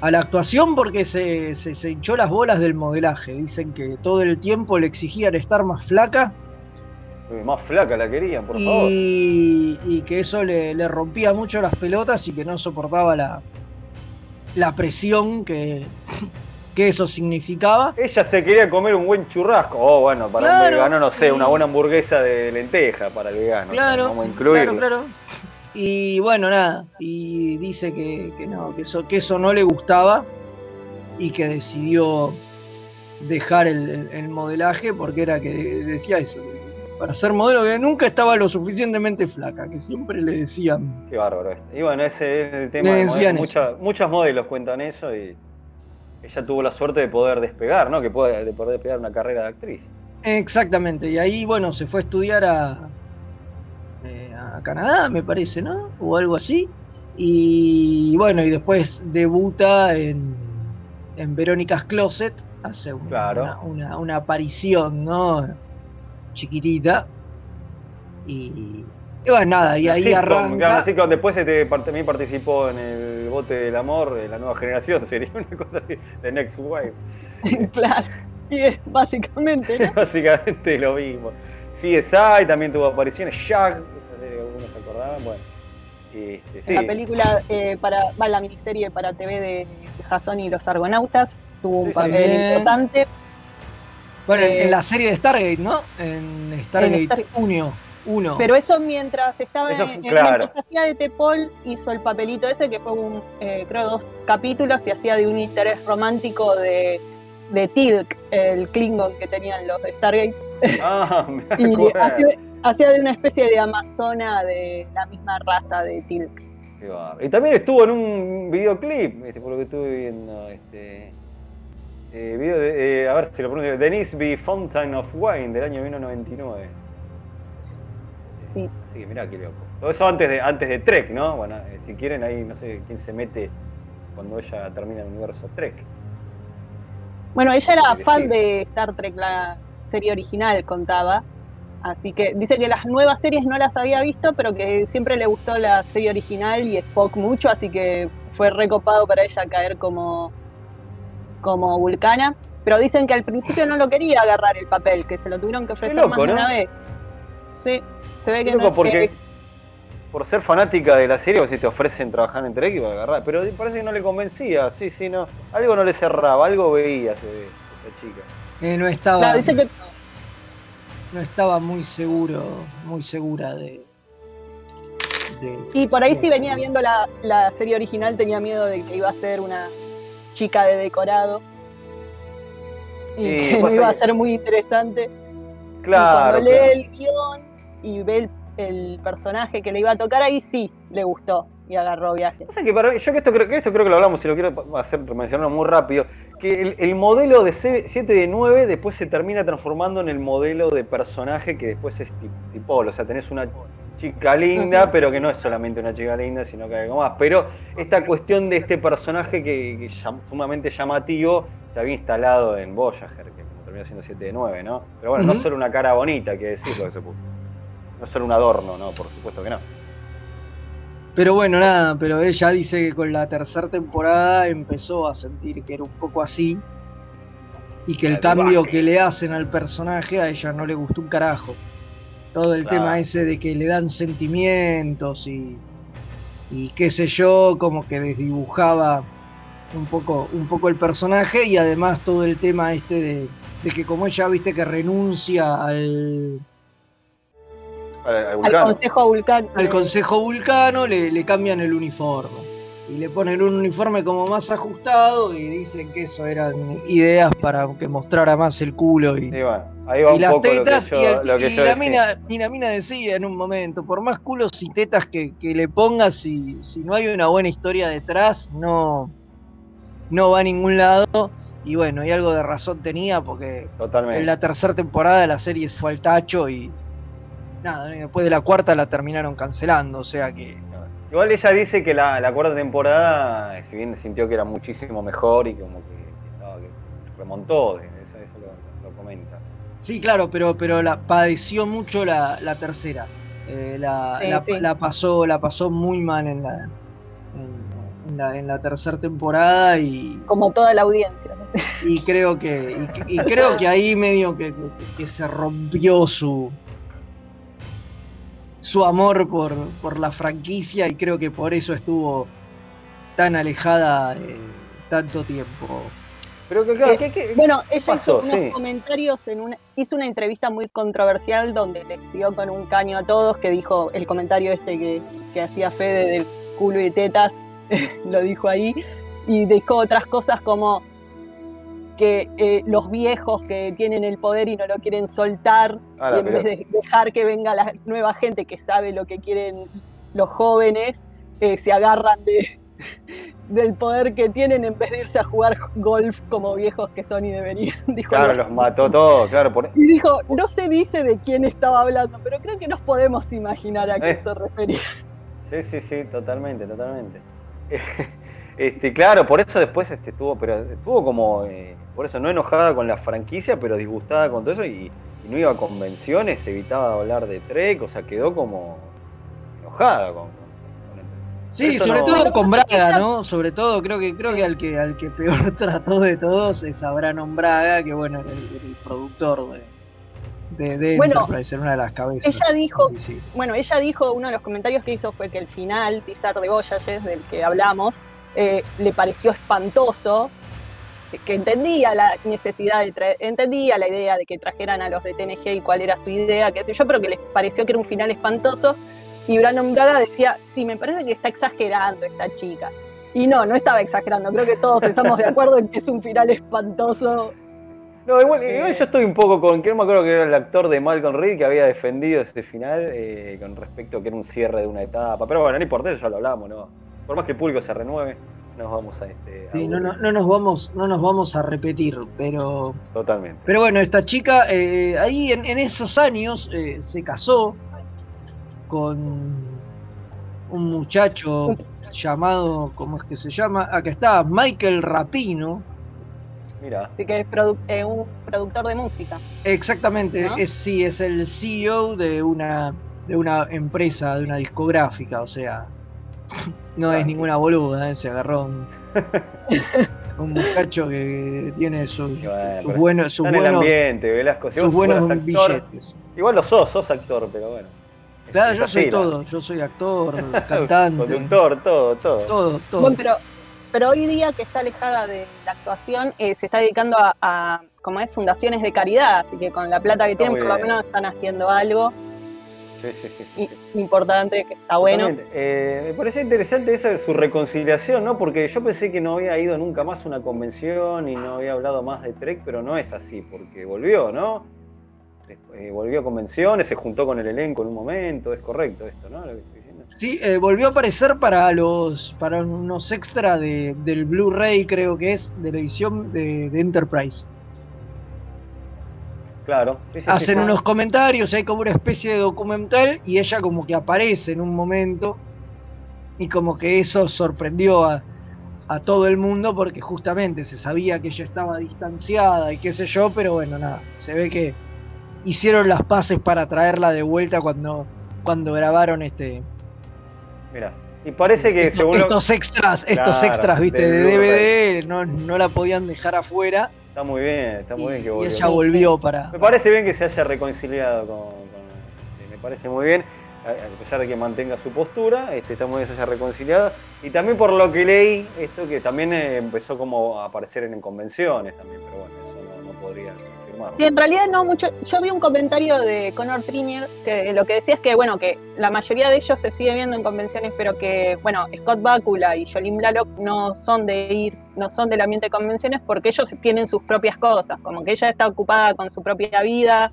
[SPEAKER 2] a la actuación porque se, se, se hinchó las bolas del modelaje. Dicen que todo el tiempo le exigían estar más flaca
[SPEAKER 1] Uy, Más flaca la querían, por favor.
[SPEAKER 2] y, y que eso le, le rompía mucho las pelotas y que no soportaba la, la presión que, que eso significaba.
[SPEAKER 1] Ella se quería comer un buen churrasco. Oh, bueno, para
[SPEAKER 2] Claro,
[SPEAKER 1] un vegano, no sé, una buena hamburguesa de lenteja para el vegano.
[SPEAKER 2] Claro,
[SPEAKER 1] Vamos a incluirlo.
[SPEAKER 2] claro, claro. Y bueno, nada, y dice que, que no, que eso, que eso no le gustaba y que decidió dejar el, el- el modelaje porque era que decía eso, que para ser modelo que nunca estaba lo suficientemente flaca, que siempre le decían
[SPEAKER 1] Qué bárbaro. Y bueno, ese es el tema.
[SPEAKER 2] Le
[SPEAKER 1] de
[SPEAKER 2] decían
[SPEAKER 1] modelo. Mucha- muchas modelos cuentan eso y ella tuvo la suerte de poder despegar, ¿no? Que puede, de poder despegar una carrera de actriz.
[SPEAKER 2] Exactamente, y ahí, bueno, se fue a estudiar a, eh, a Canadá, me parece, ¿no? O algo así. Y bueno, y después debuta en, en Verónica's Closet, hace un-
[SPEAKER 1] Claro.
[SPEAKER 2] una, una- una aparición, ¿no? Chiquitita. Y, y bueno, nada, y ahí
[SPEAKER 1] sitcom,
[SPEAKER 2] arranca.
[SPEAKER 1] claro, sitcom. después este, también participó en el Bote del Amor, de la nueva generación, sería una cosa así, de Next Wave.
[SPEAKER 3] claro. Y es básicamente, ¿no?
[SPEAKER 1] Básicamente lo mismo. CSI también tuvo apariciones, Shag, esa serie que algunos se acordaban, bueno. Este, sí.
[SPEAKER 3] En la película, eh, para, va la miniserie para TV de Jason y los Argonautas, tuvo un
[SPEAKER 1] Sí,
[SPEAKER 3] papel importante.
[SPEAKER 2] Bueno, en,
[SPEAKER 3] eh,
[SPEAKER 2] en la serie de Stargate, ¿no? En Stargate
[SPEAKER 3] Stargate.
[SPEAKER 2] 1. Uno.
[SPEAKER 3] Pero eso mientras estaba
[SPEAKER 1] Eso
[SPEAKER 3] en,
[SPEAKER 1] claro.
[SPEAKER 3] mientras hacía de Tepol, hizo el papelito ese que fue un, eh, creo, dos capítulos y hacía de un interés romántico de, de Tilk, el Klingon que tenían los de Stargate.
[SPEAKER 1] Ah, me
[SPEAKER 3] Y hacía, hacía de una especie de amazona de la misma raza de Tilk.
[SPEAKER 1] Y también estuvo en un videoclip, este, por lo que estuve viendo. Este, eh, video de, eh, a ver si lo pronuncio. Denise B. Fountain of Wine del año 1999.
[SPEAKER 3] Sí.
[SPEAKER 1] Así que mirá qué loco. Todo eso antes de, antes de Trek, ¿no? Bueno, eh, si quieren ahí no sé quién se mete cuando ella termina el universo Trek.
[SPEAKER 3] Bueno, ella era fan de Star Trek, la serie original, contaba. Así que dice que las nuevas series no las había visto, pero que siempre le gustó la serie original y Spock mucho, así que fue recopado para ella caer como, como vulcana. Pero dicen que al principio no lo quería agarrar el papel, que se lo tuvieron que ofrecer
[SPEAKER 1] loco,
[SPEAKER 3] más de
[SPEAKER 1] ¿no?
[SPEAKER 3] una vez. Sí, se ve que no
[SPEAKER 1] porque
[SPEAKER 3] que-
[SPEAKER 1] por ser fanática de la serie, o si te ofrecen trabajar en Trek iba a agarrar. Pero parece que no le convencía, sí, sí, no. Algo no le cerraba, algo veía se ve, esa chica.
[SPEAKER 2] Eh, no estaba,
[SPEAKER 3] Claro, dice que
[SPEAKER 2] no estaba muy seguro, muy segura de. de-
[SPEAKER 3] Y por ahí si
[SPEAKER 2] de-
[SPEAKER 3] venía viendo la, la serie original tenía miedo de que iba a ser una chica de decorado. Y
[SPEAKER 1] Sí,
[SPEAKER 3] que no iba a
[SPEAKER 1] que-
[SPEAKER 3] ser muy interesante. y
[SPEAKER 1] Claro.
[SPEAKER 3] cuando lee
[SPEAKER 1] claro.
[SPEAKER 3] el guion y ve el, el personaje que le iba a tocar, ahí sí le gustó y agarró viaje.
[SPEAKER 1] Pasa que para mí- yo que esto creo que esto creo que lo hablamos y lo quiero hacer mencionarlo muy rápido, que el, el modelo de 7 de 9 después se termina transformando en el modelo de personaje que después es ti- tipol, o sea, tenés una chica linda, pero que no es solamente una chica linda, sino que hay algo más. Pero esta cuestión de este personaje que, que sumamente llamativo se había instalado en Voyager, que terminó siendo 7 de 9, ¿no? Pero bueno, no solo una cara bonita, hay que decirlo que se puso. No solo un adorno, ¿no? Por supuesto que no.
[SPEAKER 2] Pero bueno, nada, pero ella dice que con la tercera temporada empezó a sentir que era un poco así y que el
[SPEAKER 1] El
[SPEAKER 2] cambio
[SPEAKER 1] baje.
[SPEAKER 2] que le hacen al personaje a ella no le gustó un carajo. Todo el
[SPEAKER 1] Claro.
[SPEAKER 2] tema ese de que le dan sentimientos y, y qué sé yo, como que desdibujaba un poco, un poco el personaje y además todo el tema este de, de que como ella viste que renuncia al,
[SPEAKER 1] Al.
[SPEAKER 3] Consejo Vulcano.
[SPEAKER 2] al Consejo Vulcano le, le cambian el uniforme. Y le ponen un uniforme como más ajustado y dicen que eso eran ideas para que mostrara más el culo y,
[SPEAKER 1] Y bueno, ahí va
[SPEAKER 2] y
[SPEAKER 1] un
[SPEAKER 2] las
[SPEAKER 1] poco
[SPEAKER 2] tetas.
[SPEAKER 1] lo que
[SPEAKER 2] y,
[SPEAKER 1] yo,
[SPEAKER 2] el-
[SPEAKER 1] lo que
[SPEAKER 2] y
[SPEAKER 1] yo
[SPEAKER 2] la
[SPEAKER 1] decía.
[SPEAKER 2] mina, y la mina decía en un momento, por más culos y tetas que, que le pongas, si, si no hay una buena historia detrás, no, no va a ningún lado. Y bueno, y algo de razón tenía porque
[SPEAKER 1] Totalmente.
[SPEAKER 2] en la tercera temporada la serie fue al tacho y nada, después de la cuarta la terminaron cancelando, o sea que
[SPEAKER 1] Igual ella dice que la, la cuarta temporada, si bien sintió que era muchísimo mejor y como que, que estaba, que remontó, eso, eso lo, lo comenta.
[SPEAKER 2] sí, claro, pero pero la padeció mucho la, la tercera. Eh, la,
[SPEAKER 3] Sí,
[SPEAKER 2] la-
[SPEAKER 3] sí.
[SPEAKER 2] la pasó la pasó muy mal en la en, en la, en la tercera temporada y,
[SPEAKER 3] Como toda la audiencia.
[SPEAKER 2] y creo que y, y creo que ahí medio que, que- que se rompió su su amor por, por la franquicia y creo que por eso estuvo tan alejada eh, tanto tiempo.
[SPEAKER 1] Pero que claro,
[SPEAKER 3] Que-
[SPEAKER 1] ¿qué- qué-
[SPEAKER 3] Bueno, ella
[SPEAKER 1] pasó?
[SPEAKER 3] hizo unos
[SPEAKER 1] Sí.
[SPEAKER 3] comentarios en una, hizo una entrevista muy controversial donde le dio con un caño a todos, que dijo el comentario este que, que hacía Fede del culo y tetas, lo dijo ahí, y dijo otras cosas como que eh, los viejos que tienen el poder y no lo quieren soltar,
[SPEAKER 1] Ah,
[SPEAKER 3] y en vez de dejar que venga la nueva gente que sabe lo que quieren los jóvenes, eh, se agarran de, del poder que tienen en vez de irse a jugar golf como viejos que son y deberían. Dijo
[SPEAKER 1] Claro, los mató todos, claro. Por...
[SPEAKER 3] Y dijo, no se dice de quién estaba hablando, pero creo que nos podemos imaginar a qué
[SPEAKER 1] Eh.
[SPEAKER 3] se refería.
[SPEAKER 1] Sí, sí, sí, totalmente, totalmente. Este, claro, por eso después este, estuvo, pero estuvo como, eh, por eso no enojada con la franquicia, pero disgustada con todo eso y, y no iba a convenciones, evitaba hablar de Trek, o sea, quedó como enojada con, con- con el-
[SPEAKER 2] Sí,
[SPEAKER 1] Eso
[SPEAKER 2] sobre
[SPEAKER 1] no-
[SPEAKER 2] todo con Braga, ¿no? Sobre todo creo que creo que al que al que peor trató de todos es a Brannon Braga, que bueno, era el, el productor de, de, de
[SPEAKER 3] Bueno,
[SPEAKER 2] una de las cabezas.
[SPEAKER 3] Ella dijo,
[SPEAKER 2] Sí,
[SPEAKER 3] bueno, ella dijo, uno de los comentarios que hizo fue que el final, Pizar de Voyages, del que hablamos, eh, le pareció espantoso, que- entendía la necesidad de traer, entendía la idea de que trajeran a los de TNG y cuál era su idea, qué sé yo, pero que les pareció que era un final espantoso. Y Brandon Braga decía, sí, me parece que está exagerando esta chica. Y no, no estaba exagerando, creo que todos estamos de acuerdo en que es un final espantoso.
[SPEAKER 1] No, igual,
[SPEAKER 3] Eh.
[SPEAKER 1] yo estoy un poco con, que no me acuerdo que era el actor de Malcolm Reed que había defendido ese final eh, con respecto a que era un cierre de una etapa. Pero bueno, no importa, eso ya lo hablamos, ¿no? Por más que el público se renueve, nos vamos a este. a
[SPEAKER 2] Sí, no,
[SPEAKER 1] aburrir.
[SPEAKER 2] no, no nos vamos, no nos vamos a repetir, pero
[SPEAKER 1] Totalmente.
[SPEAKER 2] Pero bueno, esta chica eh, ahí en, en esos años eh, se casó con un muchacho llamado, ¿cómo es que se llama? Acá está, Michael Rapino.
[SPEAKER 1] Mira,
[SPEAKER 3] Así que es produ- eh, un productor de música.
[SPEAKER 2] Exactamente,
[SPEAKER 3] ¿No?
[SPEAKER 2] es sí, es el CEO de una de una empresa, de una discográfica, o sea, no es ninguna boluda, ¿eh? se agarró un, un muchacho que tiene sus,
[SPEAKER 1] bueno,
[SPEAKER 2] sus buenos, sus
[SPEAKER 1] el
[SPEAKER 2] buenos,
[SPEAKER 1] ambiente, Velasco. Si
[SPEAKER 2] sus
[SPEAKER 1] vos
[SPEAKER 2] buenos
[SPEAKER 1] actor,
[SPEAKER 2] billetes.
[SPEAKER 1] igual lo sos, sos actor, pero bueno.
[SPEAKER 2] Claro, yo soy todo, yo soy actor, cantante,
[SPEAKER 1] Conductor, todo, todo.
[SPEAKER 2] todo, todo.
[SPEAKER 3] Bueno, pero, pero hoy día que está alejada de la actuación, eh, se está dedicando a, a, como es, fundaciones de caridad, así que con la plata que tienen, por lo menos están haciendo algo
[SPEAKER 1] Sí, sí, sí, sí,
[SPEAKER 3] i-
[SPEAKER 1] sí.
[SPEAKER 3] importante, que está bueno.
[SPEAKER 1] Eh, me parecía interesante esa de su reconciliación, ¿no? Porque yo pensé que no había ido nunca más a una convención y no había hablado más de Trek, pero no es así, porque volvió, ¿no? Eh, volvió a convenciones, se juntó con el elenco en un momento, es correcto esto, ¿no? Lo que estoy diciendo.
[SPEAKER 2] Sí, eh, volvió a aparecer para los para unos extra de, del Blu-ray, creo que es, de la edición de, de Enterprise.
[SPEAKER 1] Claro. sí, sí, sí,
[SPEAKER 2] hacen
[SPEAKER 1] sí.
[SPEAKER 2] unos comentarios, hay como una especie de documental y ella como que aparece en un momento y como que eso sorprendió a, a todo el mundo porque justamente se sabía que ella estaba distanciada y qué sé yo, pero bueno, nada, se ve que hicieron las paces para traerla de vuelta cuando, cuando grabaron este
[SPEAKER 1] Mira. Y parece que
[SPEAKER 2] estos,
[SPEAKER 1] según lo-
[SPEAKER 2] estos extras, estos
[SPEAKER 1] Claro,
[SPEAKER 2] extras, viste, de. DVD, no, no la podían dejar afuera
[SPEAKER 1] Está muy bien, está muy bien que
[SPEAKER 2] y
[SPEAKER 1] volvió.
[SPEAKER 2] ella volvió para...
[SPEAKER 1] Me parece bien que se haya reconciliado con. con- me parece muy bien, a pesar de que mantenga su postura, este, está muy bien que se haya reconciliado. Y también por lo que leí, esto que también eh, empezó como a aparecer en, convenciones también, pero bueno, eso no, no podría.
[SPEAKER 3] Sí, en realidad no mucho. Yo vi un comentario de Connor Trinier que lo que decía es que, bueno, que la mayoría de ellos se sigue viendo en convenciones, pero que, bueno, Scott Bakula y Jolene Blalock no son de ir, no son del ambiente de convenciones porque ellos tienen sus propias cosas, como que ella está ocupada con su propia vida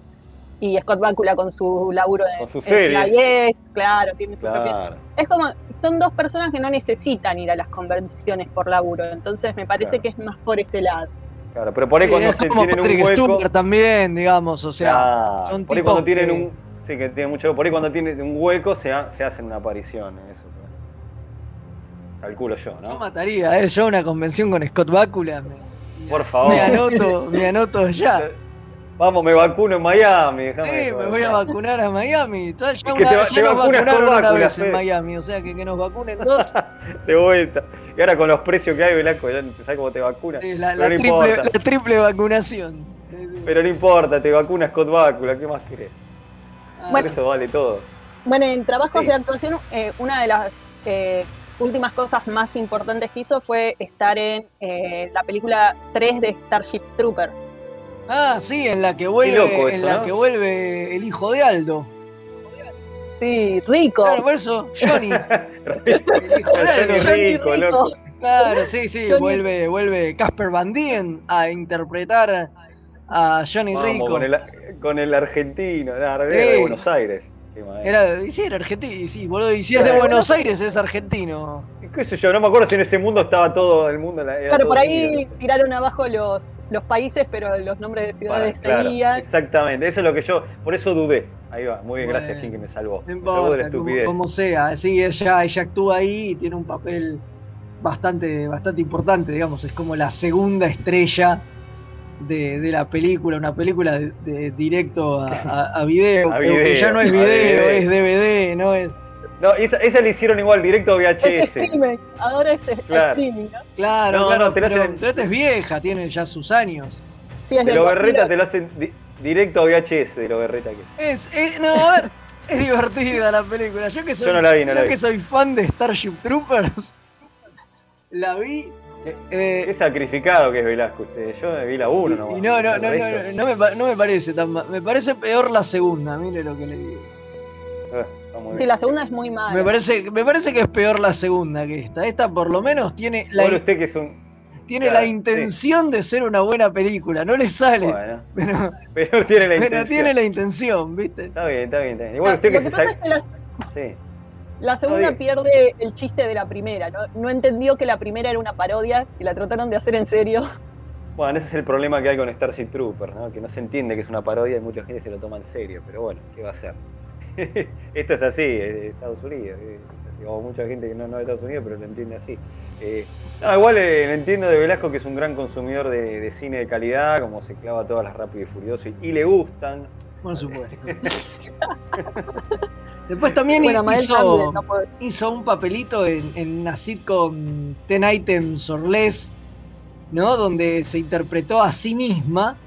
[SPEAKER 3] y Scott Bakula con su laburo
[SPEAKER 1] Con
[SPEAKER 3] de
[SPEAKER 1] series.
[SPEAKER 3] CIS, claro, tiene su propia
[SPEAKER 1] Claro.
[SPEAKER 3] es como, son dos personas que no necesitan ir a las convenciones por laburo, entonces me parece
[SPEAKER 1] Claro.
[SPEAKER 3] que es más por ese lado.
[SPEAKER 1] Claro, pero por ahí
[SPEAKER 2] Sí,
[SPEAKER 1] cuando
[SPEAKER 2] es
[SPEAKER 1] se
[SPEAKER 2] como
[SPEAKER 1] tienen un
[SPEAKER 2] Patrick
[SPEAKER 1] hueco.
[SPEAKER 2] Stewart también, digamos, o sea,
[SPEAKER 1] Claro,
[SPEAKER 2] son
[SPEAKER 1] por ahí cuando tienen
[SPEAKER 2] que-
[SPEAKER 1] un. Sí, que tienen mucho. Por ahí cuando tienen un hueco se, ha- se hacen una aparición. Eso, calculo yo,
[SPEAKER 2] Yo
[SPEAKER 1] ¿no?
[SPEAKER 2] mataría, ¿eh? Yo una convención con Scott Bakula. Me,
[SPEAKER 1] Por favor.
[SPEAKER 2] me anoto, me anoto ya.
[SPEAKER 1] Vamos, me vacuno en Miami.
[SPEAKER 2] Sí, me voy a vacunar a Miami. Ya,
[SPEAKER 1] que
[SPEAKER 2] una-
[SPEAKER 1] te
[SPEAKER 2] ya
[SPEAKER 1] te
[SPEAKER 2] nos
[SPEAKER 1] vacunas con
[SPEAKER 2] vacunaron una vez en. Miami, o sea que que nos vacunen dos.
[SPEAKER 1] De vuelta. Y ahora con los precios que hay, Velasco, ya sabes cómo te vacuna.
[SPEAKER 2] Sí, la,
[SPEAKER 1] Pero
[SPEAKER 2] la
[SPEAKER 1] no
[SPEAKER 2] triple,
[SPEAKER 1] importa.
[SPEAKER 2] la triple vacunación.
[SPEAKER 1] Pero no importa, te vacuna Scott Bakula, ¿qué más querés?
[SPEAKER 2] Ah,
[SPEAKER 3] Bueno.
[SPEAKER 1] Por eso vale todo.
[SPEAKER 3] Bueno, en trabajos
[SPEAKER 1] Sí.
[SPEAKER 3] de actuación, eh, una de las eh, últimas cosas más importantes que hizo fue estar en eh, la película 3 de Starship Troopers.
[SPEAKER 2] Ah, sí, en la que vuelve,
[SPEAKER 1] loco
[SPEAKER 2] en
[SPEAKER 1] eso,
[SPEAKER 2] la
[SPEAKER 1] ¿no?
[SPEAKER 2] que vuelve el hijo de Aldo.
[SPEAKER 3] Sí, rico.
[SPEAKER 2] Claro, por eso, Johnny. el hijo de
[SPEAKER 1] Johnny
[SPEAKER 2] Aldo.
[SPEAKER 1] Rico, loco.
[SPEAKER 2] Claro, sí, sí,
[SPEAKER 3] Johnny-
[SPEAKER 2] vuelve, vuelve Casper Van Dien a interpretar a Johnny
[SPEAKER 1] Vamos,
[SPEAKER 2] Rico.
[SPEAKER 1] con el, con el argentino, la
[SPEAKER 2] Sí.
[SPEAKER 1] de Buenos Aires.
[SPEAKER 2] Era, y sí, era argentino, y sí, boludo, y si es de. Buenos Aires es argentino.
[SPEAKER 1] ¿Qué sé yo? No me acuerdo si en ese mundo estaba todo el mundo.
[SPEAKER 3] Claro, por ahí
[SPEAKER 1] no sé.
[SPEAKER 3] tiraron abajo los, los países, pero los nombres de ciudades
[SPEAKER 1] Bueno, claro,
[SPEAKER 3] seguían.
[SPEAKER 1] exactamente, eso es lo que yo, por eso dudé. Ahí va, muy bien, gracias
[SPEAKER 2] Bueno,
[SPEAKER 1] Kim que me salvó.
[SPEAKER 2] No
[SPEAKER 1] Me salvó
[SPEAKER 2] importa, como,
[SPEAKER 1] estupidez.
[SPEAKER 2] como sea, sí, ella, ella actúa ahí y tiene un papel bastante, bastante importante, digamos, es como la segunda estrella de, de la película, una película de, de directo a, a- a video,
[SPEAKER 1] A
[SPEAKER 2] que- que
[SPEAKER 1] video,
[SPEAKER 2] ya no es
[SPEAKER 1] a
[SPEAKER 2] video,
[SPEAKER 1] DVD.
[SPEAKER 2] es DVD, no es.
[SPEAKER 1] No, esa, esa le hicieron igual, directo
[SPEAKER 3] Es
[SPEAKER 1] VHS.
[SPEAKER 3] streaming, ahora es
[SPEAKER 1] Claro.
[SPEAKER 3] streaming, ¿no?
[SPEAKER 2] Claro,
[SPEAKER 1] No,
[SPEAKER 2] claro,
[SPEAKER 1] no, te
[SPEAKER 2] pero,
[SPEAKER 1] hacen-
[SPEAKER 2] pero esta es vieja, tiene ya sus años.
[SPEAKER 3] Sí, es
[SPEAKER 1] De lo
[SPEAKER 3] 2000.
[SPEAKER 1] berreta te lo hacen di- directo a VHS, de lo berreta que.
[SPEAKER 2] Es, es- no, a ver, es divertida la película. Yo que soy,
[SPEAKER 1] Yo no la vi, no
[SPEAKER 2] yo
[SPEAKER 1] la vi.
[SPEAKER 2] que soy fan de Starship Troopers, la vi. Eh,
[SPEAKER 1] Qué sacrificado que es Velasco usted. Yo vi la 1 nomás.
[SPEAKER 2] y no, no, no, no, no, no me, no me parece tan ma- Me parece peor la segunda, mire lo que le digo.
[SPEAKER 1] eh, muy
[SPEAKER 3] Sí, la segunda es muy mala.
[SPEAKER 2] Me parece, me parece que es peor la segunda que esta. Esta por lo menos tiene la,
[SPEAKER 1] Pobre usted que es un.
[SPEAKER 2] tiene
[SPEAKER 1] claro,
[SPEAKER 2] la intención de ser una buena película. No le sale,
[SPEAKER 1] Bueno,
[SPEAKER 2] pero,
[SPEAKER 1] pero tiene la
[SPEAKER 2] pero
[SPEAKER 1] intención.
[SPEAKER 2] tiene la intención, ¿viste?
[SPEAKER 1] Está bien, está bien, está bien. Igual
[SPEAKER 3] No,
[SPEAKER 1] usted que se
[SPEAKER 3] que pasa
[SPEAKER 1] sabe.
[SPEAKER 3] es que la,
[SPEAKER 1] Sí.
[SPEAKER 3] La segunda pierde el chiste de la primera, ¿no? No entendió que la primera era una parodia y la trataron de hacer en serio.
[SPEAKER 1] Bueno, ese es el problema que hay con Starship Trooper, ¿no? Que no se entiende que es una parodia y mucha gente se lo toma en serio, pero bueno, ¿qué va a hacer? Esto es así, es de Estados Unidos, es así, o mucha gente que no, no es de Estados Unidos, pero lo entiende así. Eh, no, igual eh, lo entiendo de Velasco que es un gran consumidor de, de cine de calidad, como se clava todas las Rápido y Furioso y, y le gustan.
[SPEAKER 2] Por supuesto. Después también
[SPEAKER 3] Bueno,
[SPEAKER 2] hizo,
[SPEAKER 3] no
[SPEAKER 2] hizo un papelito en, en una sitcom Ten Items or Less, ¿no? Donde se interpretó a sí misma.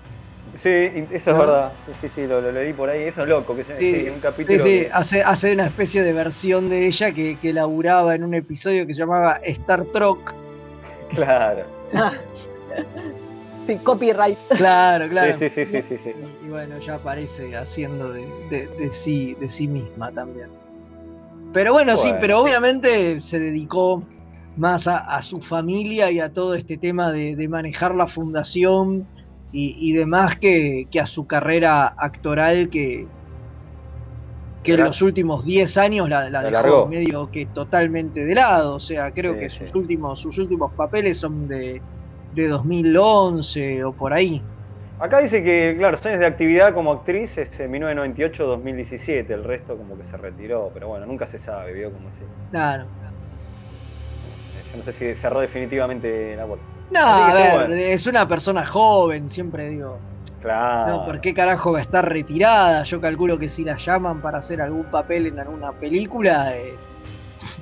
[SPEAKER 1] Sí, eso es verdad, sí, sí, sí, lo, lo leí por ahí, eso es loco, que
[SPEAKER 2] Sí,
[SPEAKER 1] sí, en un
[SPEAKER 2] Sí,
[SPEAKER 1] capítulo...
[SPEAKER 2] sí,
[SPEAKER 1] que-
[SPEAKER 2] hace, hace una especie de versión de ella que, que laburaba en un episodio que se llamaba Star Trek.
[SPEAKER 1] Claro,
[SPEAKER 3] Sí, copyright.
[SPEAKER 2] Claro, claro.
[SPEAKER 1] sí, sí, sí, sí, sí.
[SPEAKER 2] Y, y bueno, ya aparece haciendo de, de- de sí, de sí misma también. Pero bueno, sí, pero obviamente se dedicó más a, a su familia y a todo este tema de, de manejar la fundación y, y demás que, que a su carrera actoral que, que en los últimos 10 años la, la
[SPEAKER 1] La
[SPEAKER 2] dejó
[SPEAKER 1] largó.
[SPEAKER 2] medio que totalmente de lado. O sea, creo
[SPEAKER 1] Sí,
[SPEAKER 2] que
[SPEAKER 1] sí.
[SPEAKER 2] sus últimos, sus últimos papeles son de, de 2011 o por ahí.
[SPEAKER 1] Acá dice que, claro, años de actividad como actriz es en 1998-2017, el resto como que se retiró, pero bueno, nunca se sabe, vio como si.
[SPEAKER 2] Claro.
[SPEAKER 1] Yo no sé si cerró definitivamente la puerta.
[SPEAKER 2] No, a ver,
[SPEAKER 1] bueno.
[SPEAKER 2] es una persona joven, siempre digo.
[SPEAKER 1] Claro.
[SPEAKER 2] No, ¿por qué carajo va a estar retirada? Yo calculo que si la llaman para hacer algún papel en alguna película, eh,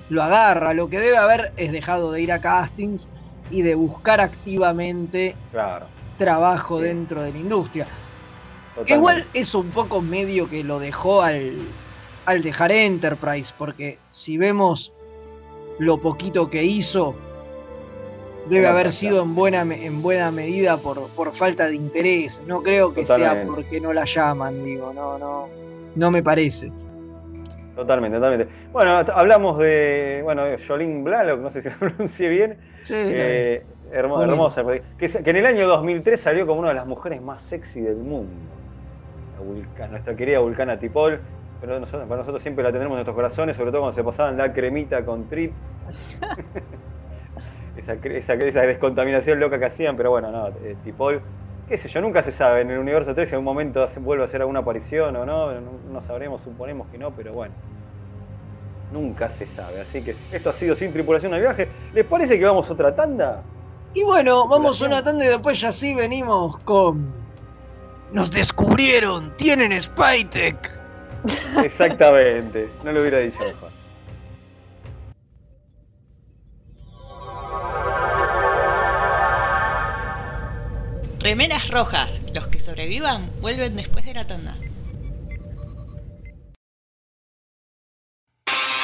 [SPEAKER 2] lo agarra. Lo que debe haber es dejado de ir a castings y de buscar activamente
[SPEAKER 1] Claro.
[SPEAKER 2] trabajo
[SPEAKER 1] Sí.
[SPEAKER 2] dentro de la industria. Que igual es un poco medio que lo dejó al, al dejar Enterprise, porque si vemos lo poquito que hizo, debe
[SPEAKER 1] Era
[SPEAKER 2] haber sido en buena, en buena medida por, por falta de interés. No creo que sea porque no la llaman, digo, no, no, no me parece.
[SPEAKER 1] Totalmente, totalmente. Bueno, hablamos de, bueno, Jolene Blalock, no sé si lo pronuncié bien.
[SPEAKER 2] Sí,
[SPEAKER 1] eh, hermo- hermosa, que, en el año 2003 salió como una de las mujeres más sexy del mundo. Vulcana, nuestra querida Vulcana Tipol. Pero nosotros, para nosotros siempre la tendremos en nuestros corazones, sobre todo cuando se pasaban la cremita con trip. esa, esa, esa descontaminación loca que hacían, pero bueno, no, eh, Tipol, qué sé yo, nunca se sabe en el universo 3 si en algún momento vuelve a hacer alguna aparición o no, no, no sabremos, suponemos que no, pero bueno. Nunca se sabe, así que esto ha sido sin tripulación al viaje. ¿Les parece que vamos a otra tanda?
[SPEAKER 2] Y bueno, vamos a una tanda y después ya sí venimos con... Nos descubrieron, tienen Spytech.
[SPEAKER 1] Exactamente, no lo hubiera dicho mejor.
[SPEAKER 4] Remeras rojas. Los que sobrevivan vuelven después de la tanda.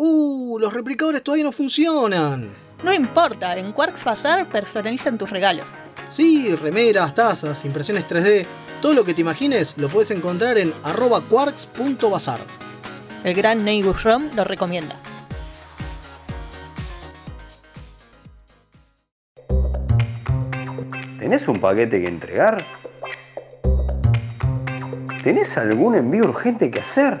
[SPEAKER 7] Uh, los replicadores todavía no funcionan.
[SPEAKER 8] No importa, en Quarks Bazar personalizan tus regalos.
[SPEAKER 7] Sí, remeras, tazas, impresiones 3D, todo lo que te imagines lo puedes encontrar en arroba quarks.bazar.
[SPEAKER 8] El gran Neighbor Rom lo recomienda.
[SPEAKER 1] ¿Tenés un paquete que entregar? ¿Tenés algún envío urgente que hacer?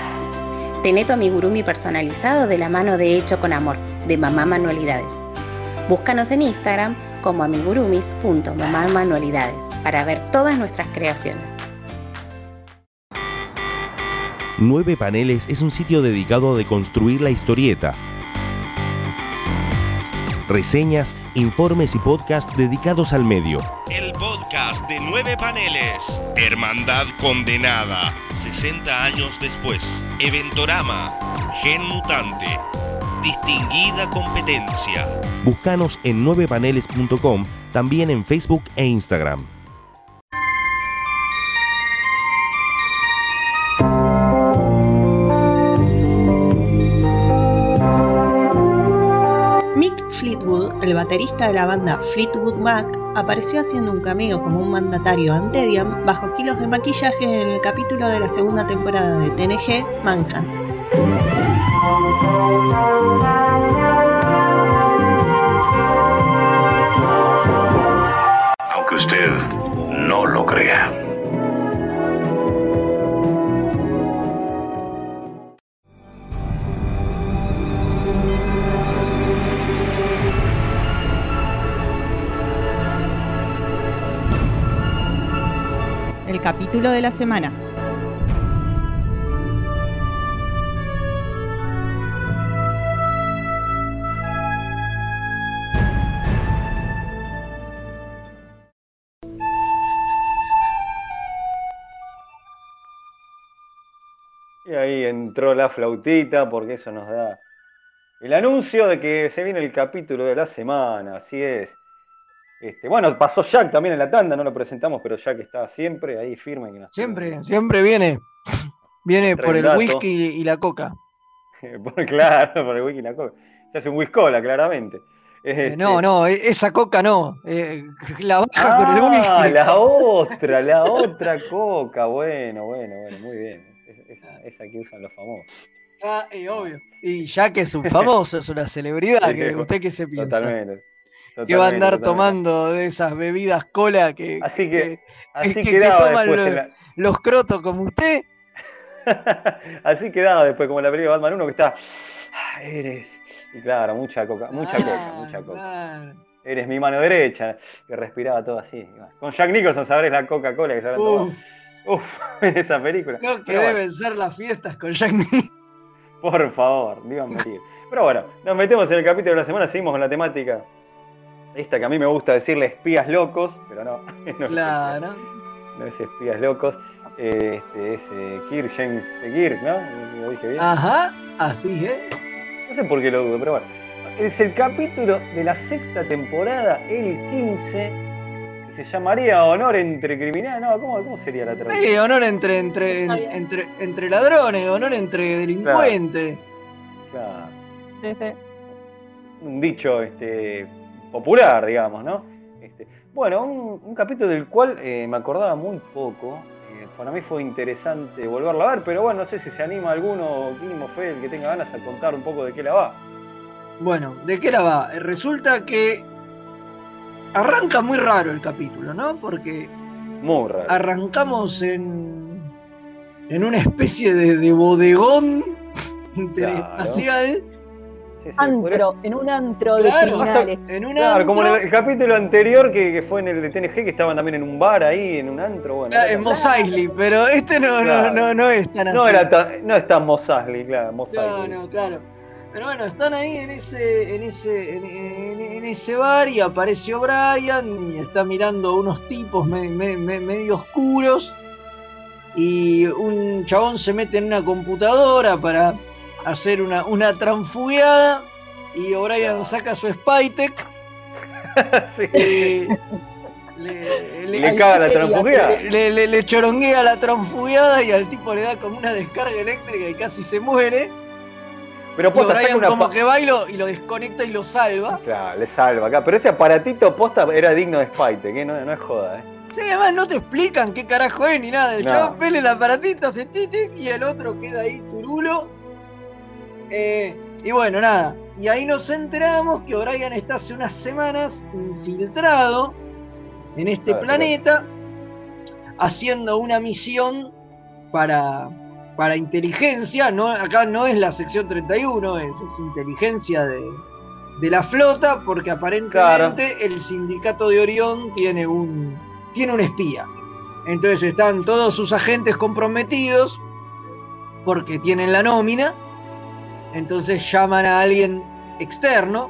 [SPEAKER 9] Tené tu amigurumi personalizado de la mano de Hecho con Amor, de Mamá Manualidades. Búscanos en Instagram como amigurumis.mamamanualidades para ver todas nuestras creaciones.
[SPEAKER 10] Nueve Paneles es un sitio dedicado a deconstruir la historieta. Reseñas, informes y podcasts dedicados al medio.
[SPEAKER 11] El podcast de nueve paneles. Hermandad condenada. 60 años después. Eventorama. Gen mutante. Distinguida competencia.
[SPEAKER 10] Búscanos en 9paneles.com, también en Facebook e Instagram.
[SPEAKER 6] Baterista de la banda Fleetwood Mac, apareció haciendo un cameo como un mandatario Antedian bajo kilos de maquillaje en el capítulo de la segunda temporada de TNG, Manhunt.
[SPEAKER 12] Aunque usted no lo crea.
[SPEAKER 6] Capítulo de la semana.
[SPEAKER 1] ahí entró la flautita, porque eso nos da el anuncio de que se viene el capítulo de la semana, así es. Este, bueno, pasó Jack también en la tanda, no lo presentamos, pero Jack está siempre ahí firme. que nos-
[SPEAKER 2] Siempre, siempre viene. Viene por el
[SPEAKER 1] dato.
[SPEAKER 2] whisky y la coca.
[SPEAKER 1] Por- claro, por el wiki y la coca. Se hace un whiskola, claramente.
[SPEAKER 2] Eh,
[SPEAKER 1] Este,
[SPEAKER 2] no, no, e- esa coca no. eh, la baja con el
[SPEAKER 1] Ah,
[SPEAKER 2] whisky.
[SPEAKER 1] la otra, la otra coca. Bueno, bueno, bueno, muy bien. Es- Esa, esa que usan los famosos.
[SPEAKER 2] Ah, eh, obvio. Y ya que es un famoso, es una celebridad,
[SPEAKER 1] Sí,
[SPEAKER 2] que, ¿usted qué se piensa?
[SPEAKER 1] Totalmente.
[SPEAKER 2] Que va a andar
[SPEAKER 1] totalmente,
[SPEAKER 2] tomando de esas bebidas cola que,
[SPEAKER 1] Así que, así
[SPEAKER 2] que- que toman los,
[SPEAKER 1] en la-
[SPEAKER 2] los crotos como usted.
[SPEAKER 1] Así quedaba después, como la película de Batman 1, que está. "Ah, Eres. Y claro, mucha coca, mucha coca, mucha coca. Eres mi mano derecha, que respiraba todo así. Con Jack Nicholson sabrás la Coca-Cola que se habrán tomado.
[SPEAKER 2] Uf,
[SPEAKER 1] en esa película.
[SPEAKER 2] lo que
[SPEAKER 1] Pero bueno,
[SPEAKER 2] deben ser las fiestas con Jack Nicholson.
[SPEAKER 1] por favor, díganme. Pero bueno, nos metemos en el capítulo de la semana, seguimos con la temática. Esta que a mí me gusta decirle espías locos, pero no. no es
[SPEAKER 2] Claro.
[SPEAKER 1] no es espías locos. Eh, Este es eh, Kirk, James de Kirk, ¿no? ¿Lo dije bien?
[SPEAKER 2] Ajá, así es.
[SPEAKER 1] No sé por qué lo dudo, pero bueno. Es el capítulo de la sexta temporada, el 15, y se llamaría Honor entre criminales. No, ¿cómo, cómo sería la traducción?
[SPEAKER 2] Sí, honor entre, entre, entre, entre ladrones, honor entre delincuentes.
[SPEAKER 1] Claro,
[SPEAKER 3] Sí, sí.
[SPEAKER 1] un dicho este, popular, digamos, ¿no? Este, bueno, un, un capítulo del cual eh, me acordaba muy poco. eh, para mí fue interesante volverlo a ver, pero bueno, no sé si se anima alguno, Kim o Fe, el que tenga ganas a contar un poco de qué la va.
[SPEAKER 2] Bueno, ¿de qué la va? Resulta que arranca muy raro el capítulo, ¿no? Porque
[SPEAKER 1] Muy raro.
[SPEAKER 2] arrancamos en, en una especie de, de bodegón interespacial.
[SPEAKER 1] Sí, sí,
[SPEAKER 3] Antro, en un antro de
[SPEAKER 2] Claro,
[SPEAKER 3] criminales.
[SPEAKER 2] en un
[SPEAKER 1] Claro, como en el, capítulo anterior que, que fue en el de TNG, que estaban también en un bar ahí, en un antro. Bueno, era-
[SPEAKER 2] en Mos Eisley, pero este no, no,
[SPEAKER 1] Claro.
[SPEAKER 2] no, no es tan así.
[SPEAKER 1] no, era tan- no es tan Mos Eisley, claro, Mos
[SPEAKER 2] No,
[SPEAKER 1] Eisley.
[SPEAKER 2] no, claro. Pero bueno, están ahí en ese, en ese, en, en- en ese bar y aparece O'Brien y está mirando unos tipos me- me- me- medio oscuros y un chabón se mete en una computadora para hacer una, una transfugiada y O'Brien saca su Spytek y le,
[SPEAKER 1] Le caga la transfugiada.
[SPEAKER 2] le, le- le choronguea la transfugiada y al tipo le da como una descarga eléctrica y casi se muere.
[SPEAKER 1] Pero posta, una
[SPEAKER 2] como que va y lo, desconecta y lo salva.
[SPEAKER 1] Claro, le salva acá. Pero ese aparatito posta era digno de Spite, que no, no es joda, ¿eh?
[SPEAKER 2] Sí, además no te explican qué carajo es ni nada. El
[SPEAKER 1] No.
[SPEAKER 2] el aparatito, hace tic y el otro queda ahí turulo. Eh, y bueno, nada. Y ahí nos enteramos que O'Brien está hace unas semanas infiltrado en este
[SPEAKER 1] Ah,
[SPEAKER 2] planeta haciendo una misión para, para inteligencia. No, acá no es la sección 31, es, es inteligencia de, de la flota, porque aparentemente el sindicato de Orión tiene un, tiene un espía. Entonces están todos sus agentes comprometidos porque tienen la nómina. Entonces llaman a alguien externo.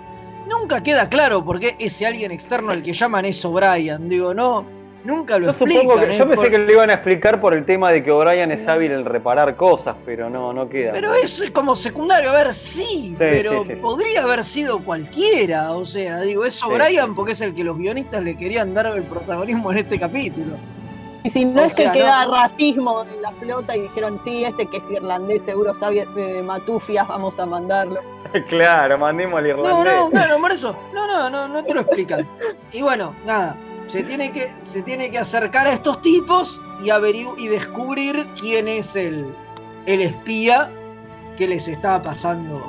[SPEAKER 2] Nunca queda claro por qué ese alguien externo al que llaman es O'Brien. Digo, no, nunca lo
[SPEAKER 1] Yo
[SPEAKER 2] explican.
[SPEAKER 1] supongo que,
[SPEAKER 2] ¿eh?
[SPEAKER 1] yo pensé
[SPEAKER 2] Por-
[SPEAKER 1] que lo iban a explicar por el tema de que O'Brien es hábil en reparar cosas, pero no, no queda.
[SPEAKER 2] Pero eso es como secundario, a ver, sí, pero
[SPEAKER 1] sí, sí, sí.
[SPEAKER 2] podría haber sido cualquiera. O sea, digo, es O'Brien porque es el que los guionistas le querían dar el protagonismo en este capítulo.
[SPEAKER 3] Y si no
[SPEAKER 2] O
[SPEAKER 3] es que queda
[SPEAKER 2] no-
[SPEAKER 3] racismo en la flota y dijeron, sí, este que es irlandés, seguro sabe de matufias, vamos a mandarlo.
[SPEAKER 1] claro, mandemos al
[SPEAKER 2] No,
[SPEAKER 1] irlandés.
[SPEAKER 2] no, claro, por eso. No, no, no, no te lo explican. Y bueno, nada. Se tiene que, se tiene que acercar a estos tipos y y descubrir quién es el, el espía que les está pasando,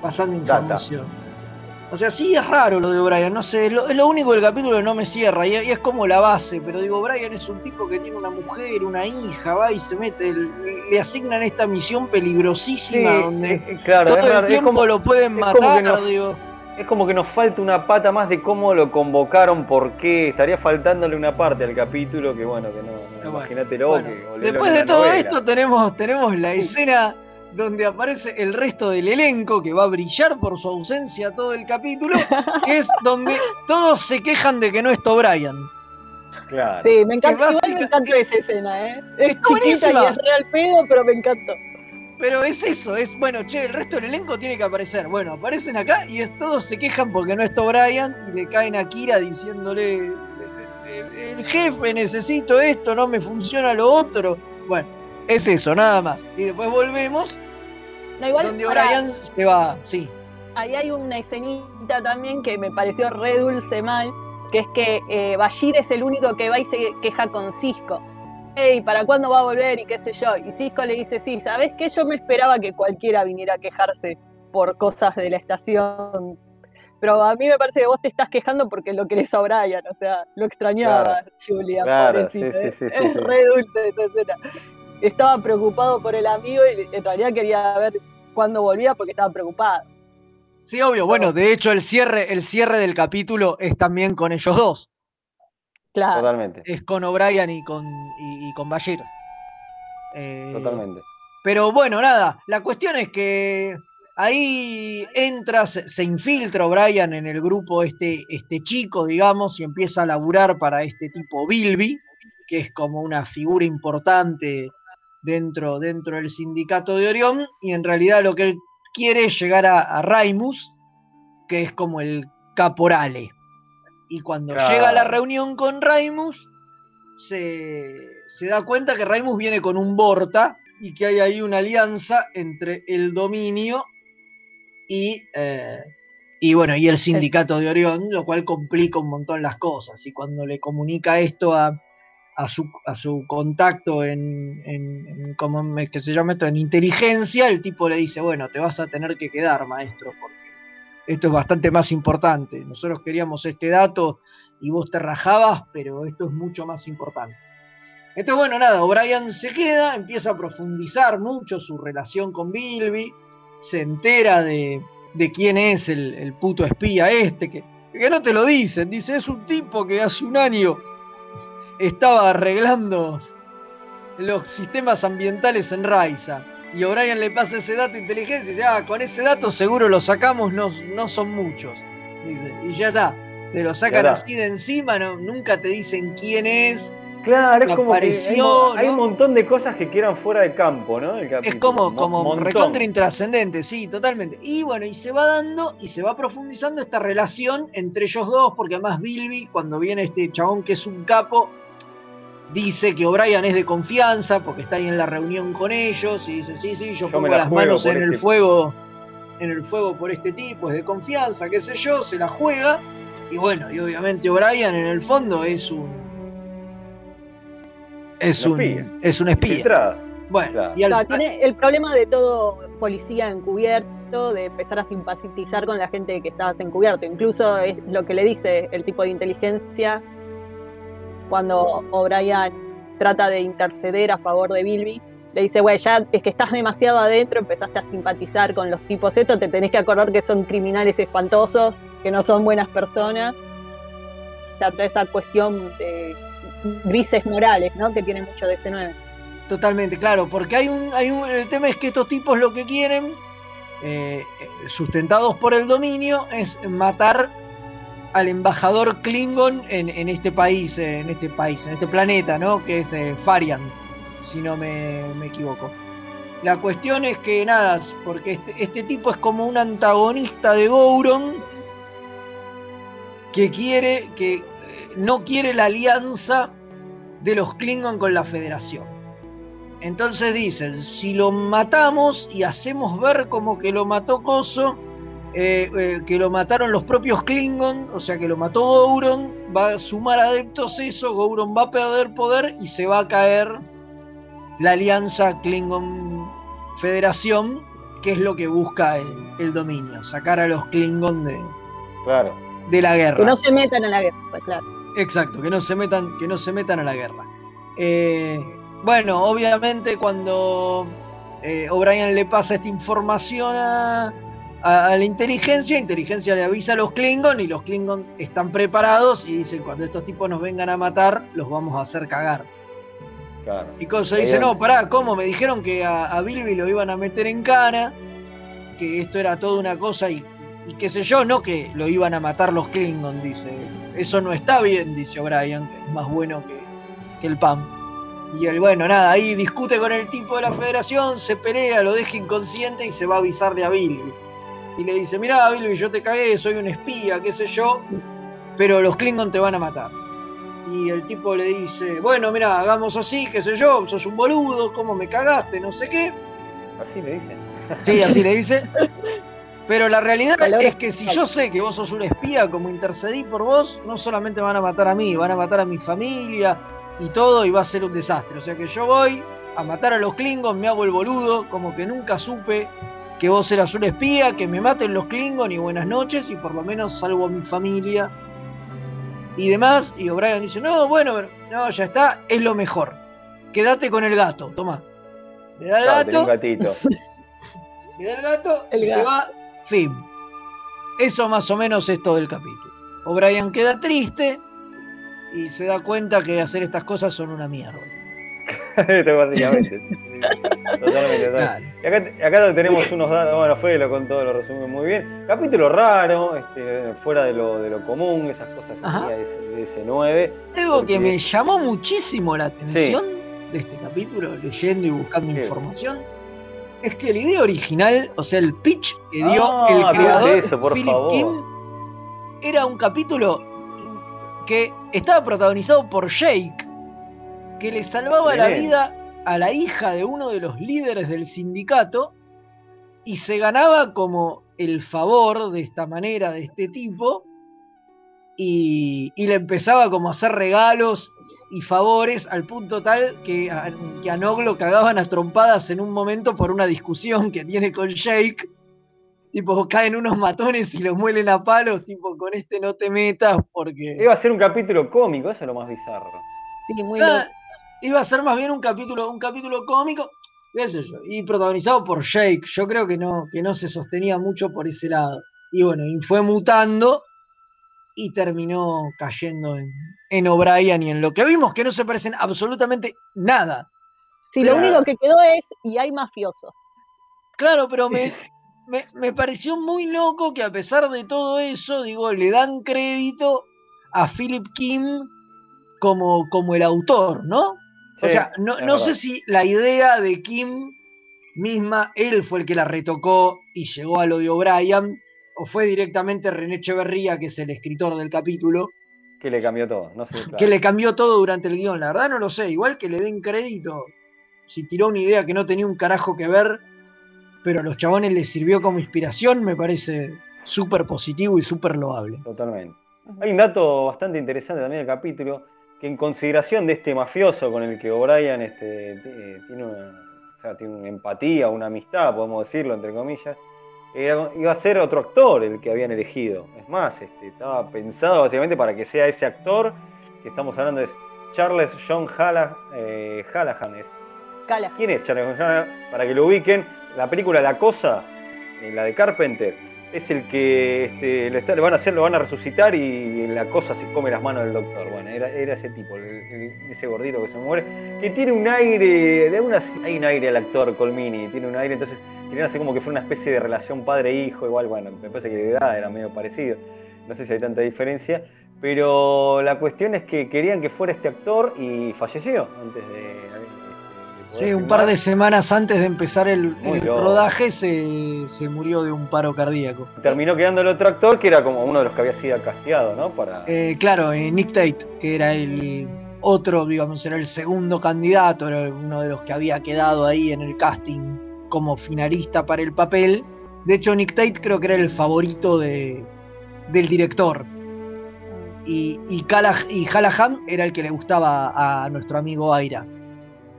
[SPEAKER 2] pasando información. O sea, sí es raro lo de O'Brien, no sé, es lo, es lo único del capítulo que no me cierra y, y es como la base, pero digo, O'Brien es un tipo que tiene una mujer, una hija, va y se mete, el- le asignan esta misión peligrosísima
[SPEAKER 1] Sí,
[SPEAKER 2] donde
[SPEAKER 1] eh, claro,
[SPEAKER 2] todo
[SPEAKER 1] es
[SPEAKER 2] el
[SPEAKER 1] raro,
[SPEAKER 2] tiempo
[SPEAKER 1] como-
[SPEAKER 2] lo pueden matar,
[SPEAKER 1] nos-
[SPEAKER 2] digo.
[SPEAKER 1] Es como que nos falta una pata más de cómo lo convocaron, por qué. Estaría faltándole una parte al capítulo que, bueno, que no. no
[SPEAKER 2] bueno,
[SPEAKER 1] Imagínatelo
[SPEAKER 2] bueno,
[SPEAKER 1] que.
[SPEAKER 2] Después de todo
[SPEAKER 1] novela.
[SPEAKER 2] esto tenemos, tenemos la escena donde aparece el resto del elenco que va a brillar por su ausencia todo el capítulo, que es donde todos se quejan de que no está O'Brien.
[SPEAKER 1] Claro.
[SPEAKER 3] Sí, me igual me encantó esa escena, ¿eh? Es chiquita
[SPEAKER 2] buenísima.
[SPEAKER 3] y es real pedo, pero me encantó.
[SPEAKER 2] pero es eso, es bueno, che, el resto del elenco tiene que aparecer. Bueno, aparecen acá y es, todos se quejan porque no está Brian y le caen a Kira diciéndole el jefe, necesito esto, no me funciona lo otro. Bueno, es eso, nada más. Y después volvemos
[SPEAKER 3] No, igual,
[SPEAKER 2] donde Brian se va, sí.
[SPEAKER 3] ahí hay una escenita también que me pareció re dulce mal, que es que eh, Bashir es el único que va y se queja con Cisco. Hey, ¿para cuándo va a volver? Y qué sé yo. Y Cisco le dice, sí, ¿sabes qué? Yo me esperaba que cualquiera viniera a quejarse por cosas de la estación. Pero a mí me parece que vos te estás quejando porque lo querés a Brian, o sea, lo extrañaba
[SPEAKER 1] Claro.
[SPEAKER 3] Julia.
[SPEAKER 1] Claro, sí,
[SPEAKER 3] es-
[SPEAKER 1] sí, sí,
[SPEAKER 3] es
[SPEAKER 1] sí.
[SPEAKER 3] re dulce esa escena. Estaba preocupado por el amigo y en realidad quería ver cuándo volvía porque estaba preocupado.
[SPEAKER 2] Sí, obvio. Bueno, de hecho, el cierre, el cierre del capítulo es también con ellos dos.
[SPEAKER 3] Claro.
[SPEAKER 1] Totalmente,
[SPEAKER 2] Es con O'Brien y con, y, y con Bashir. Eh,
[SPEAKER 1] totalmente.
[SPEAKER 2] Pero bueno, nada, la cuestión es que ahí entra, se, se infiltra O'Brien en el grupo este, este chico, digamos, y empieza a laburar para este tipo Bilby, que es como una figura importante dentro, dentro del sindicato de Orión, y en realidad lo que él quiere es llegar a, a Raimus, que es como el caporale. Y cuando
[SPEAKER 1] Claro.
[SPEAKER 2] llega a la reunión con Raimus, se, se da cuenta que Raimus viene con un Borta y que hay ahí una alianza entre el dominio y, eh, y bueno, y el sindicato de Orión, lo cual complica un montón las cosas. Y cuando le comunica esto a, a su, a su contacto en, en, en- ¿cómo me- que se llama esto? En inteligencia, el tipo le dice, bueno, te vas a tener que quedar, maestro, porque esto es bastante más importante. Nosotros queríamos este dato y vos te rajabas, pero esto es mucho más importante. Entonces, bueno, nada, O'Brien se queda, empieza a profundizar mucho su relación con Bilby, se entera de, de quién es el, el puto espía este, que, que no te lo dicen, dice, es un tipo que hace un año estaba arreglando los sistemas ambientales en Raiza. Y O'Brien le pasa ese dato de inteligencia y dice, ah, con ese dato seguro lo sacamos, no, no son muchos. Dice, y ya está, te lo sacan así de encima, no, nunca te dicen quién es.
[SPEAKER 1] Claro, es como que hay,
[SPEAKER 2] apareció,
[SPEAKER 1] hay un montón de cosas que quedan fuera de campo, ¿no? El
[SPEAKER 2] Es como,
[SPEAKER 1] mo-
[SPEAKER 2] como
[SPEAKER 1] montón.
[SPEAKER 2] recontra intrascendente, sí, totalmente. Y bueno, y se va dando y se va profundizando esta relación entre ellos dos, porque además Bilby, cuando viene este chabón que es un capo, dice que O'Brien es de confianza, porque está ahí en la reunión con ellos, y dice, sí, sí, yo, pongo
[SPEAKER 1] la
[SPEAKER 2] las manos en el
[SPEAKER 1] este-
[SPEAKER 2] fuego, en el fuego por este tipo, es de confianza, qué sé yo, se la juega. Y bueno, y obviamente O'Brien en el fondo es un. Es
[SPEAKER 1] Un
[SPEAKER 2] un,
[SPEAKER 1] espía.
[SPEAKER 2] es un espía. Bueno,
[SPEAKER 1] Claro.
[SPEAKER 2] y al-
[SPEAKER 3] tiene el problema de todo policía encubierto, de empezar a simpatizar con la gente que estás encubierto. Incluso es lo que le dice el tipo de inteligencia cuando O'Brien trata de interceder a favor de Bilby. Le dice, güey, ya es que estás demasiado adentro, empezaste a simpatizar con los tipos estos, te tenés que acordar que son criminales espantosos, que no son buenas personas. O sea, toda esa cuestión de grises morales, ¿no? Que tiene mucho de ese 9.
[SPEAKER 2] Totalmente, claro, porque hay un, hay un, el tema es que estos tipos lo que quieren, eh, sustentados por el dominio, es matar al embajador Klingon en, este país, eh, en este país, en este planeta, ¿no? Que es eh, Farian, si no me, me equivoco. La cuestión es que nada, porque este, este tipo es como un antagonista de Gouron que quiere, que eh, no quiere la alianza de los Klingon con la Federación. Entonces dicen, si lo matamos y hacemos ver como que lo mató Coso, eh, eh, que lo mataron los propios Klingon, o sea que lo mató Gouron, va a sumar adeptos eso, Gouron va a perder poder y se va a caer la alianza Klingon Federación, que es lo que busca el, el dominio, sacar a los Klingon de,
[SPEAKER 1] Claro.
[SPEAKER 2] de la guerra.
[SPEAKER 3] Que no se metan en la guerra, claro.
[SPEAKER 2] Exacto, que no se metan, que no se metan a la guerra. Eh, bueno, obviamente cuando eh, O'Brien le pasa esta información a, a- a la inteligencia, inteligencia le avisa a los Klingon y los Klingon están preparados y dicen cuando estos tipos nos vengan a matar, los vamos a hacer cagar.
[SPEAKER 1] Claro.
[SPEAKER 2] Y Cosa dice, no, pará, ¿cómo? Me dijeron que a, a Bilby lo iban a meter en cana, que esto era toda una cosa y, y qué sé yo, no que lo iban a matar los Klingon, dice. Eso no está bien, dice O'Brien, que es más bueno que, que el pan. Y él, bueno, nada, ahí discute con el tipo de la federación, se pelea, lo deja inconsciente y se va a avisarle a Billy. Y le dice, mirá Billy, yo te cagué, soy un espía, qué sé yo, pero los Klingon te van a matar. Y el tipo le dice, bueno, mira, hagamos así, qué sé yo, sos un boludo, cómo me cagaste, no sé qué.
[SPEAKER 1] Así le dicen.
[SPEAKER 2] Sí, así le dice. Pero la realidad es que si yo sé que vos sos un espía, como intercedí por vos, no solamente van a matar a mí, van a matar a mi familia y todo, y va a ser un desastre. O sea que yo voy a matar a los Klingons, me hago el boludo, como que nunca supe que vos eras un espía, que me maten los Klingon y buenas noches, y por lo menos salvo a mi familia y demás. Y O'Brien dice, no, bueno, no, ya está, es lo mejor. Quédate con el gato, toma. Le da el gato.
[SPEAKER 1] un gatito.
[SPEAKER 2] Le da el gato
[SPEAKER 3] El
[SPEAKER 2] y se va. Fin. Eso más o menos es todo el capítulo. O'Brien queda triste y se da cuenta que hacer estas cosas son una mierda.
[SPEAKER 1] Esto básicamente. Totalmente, totalmente. Y acá, acá tenemos unos datos, bueno, Fede lo contó, lo resumió muy bien. Capítulo raro, este, fuera de lo, de lo común, esas cosas que tenía de ese, de ese 9.
[SPEAKER 2] Algo que me llamó muchísimo la atención de este capítulo, leyendo y buscando información, es que la idea original, o sea, el pitch que dio
[SPEAKER 1] Ah,
[SPEAKER 2] el creador,
[SPEAKER 1] eso, por
[SPEAKER 2] Philip
[SPEAKER 1] favor.
[SPEAKER 2] Kim, era un capítulo que estaba protagonizado por Jake, que le salvaba la vida a la hija de uno de los líderes del sindicato y se ganaba como el favor de esta manera, de este tipo, y, y le empezaba como a hacer regalos y favores al punto tal que a, que a Nog lo cagaban a trompadas en un momento por una discusión que tiene con Jake. Tipo, caen unos matones y los muelen a palos, tipo, con este no te metas porque...
[SPEAKER 1] Iba a ser un capítulo cómico, eso es lo más bizarro.
[SPEAKER 3] Sí, muy
[SPEAKER 2] Ah. Iba a ser más bien un capítulo, un capítulo cómico, qué sé yo, y protagonizado por Jake. Yo creo que no, que no se sostenía mucho por ese lado. Y bueno, y fue mutando y terminó cayendo en, en O'Brien y en lo que vimos, que no se parecen absolutamente nada.
[SPEAKER 3] Sí, lo único que quedó es y hay mafiosos.
[SPEAKER 2] Claro, pero me, me, me pareció muy loco que a pesar de todo eso, digo, le dan crédito a Philip Kim como, como el autor, ¿no? O sea, no, no sé si la idea de Kim misma, él fue el que la retocó y llegó a lo de O'Brien, o fue directamente René Echeverría, que es el escritor del capítulo,
[SPEAKER 1] Que le cambió todo, no sé. claro.
[SPEAKER 2] que le cambió todo durante el guion. La verdad no lo sé, igual que le den crédito, si tiró una idea que no tenía un carajo que ver, pero a los chabones les sirvió como inspiración, me parece súper positivo y súper loable.
[SPEAKER 1] Totalmente. Hay un dato bastante interesante también del capítulo, que en consideración de este mafioso con el que O'Brien este, tiene, una, o sea, tiene una empatía, una amistad, podemos decirlo, entre comillas, era- iba a ser otro actor el que habían elegido. Es más, este, estaba pensado básicamente para que sea ese actor que estamos hablando es Charles John Halla- eh, Hallahan. es-. ¿Quién es Charles John Hallahan? Para que lo ubiquen, la película La Cosa, eh, la de Carpenter, es el que este, le van a hacer, lo van a resucitar y la cosa se come las manos del doctor. Bueno, era, era ese tipo, ese gordito que se muere, que tiene un aire, de alguna, hay un aire al actor Colmini, tiene un aire, entonces querían hacer como que fuera una especie de relación padre-hijo, igual, bueno, me parece que de edad era medio parecido, no sé si hay tanta diferencia, pero la cuestión es que querían que fuera este actor y falleció antes de...
[SPEAKER 2] Sí, un par de semanas antes de empezar el, rodaje se, se murió de un paro cardíaco.
[SPEAKER 1] Terminó quedando el otro actor que era como uno de los que había sido casteado, ¿no? Para...
[SPEAKER 2] Eh, claro, eh, Nick Tate, que era el otro, digamos, era el segundo candidato, era uno de los que había quedado ahí en el casting como finalista para el papel. De hecho, Nick Tate creo que era el favorito de, del director. Y, y, y Hallahan era el que le gustaba a nuestro amigo Aira.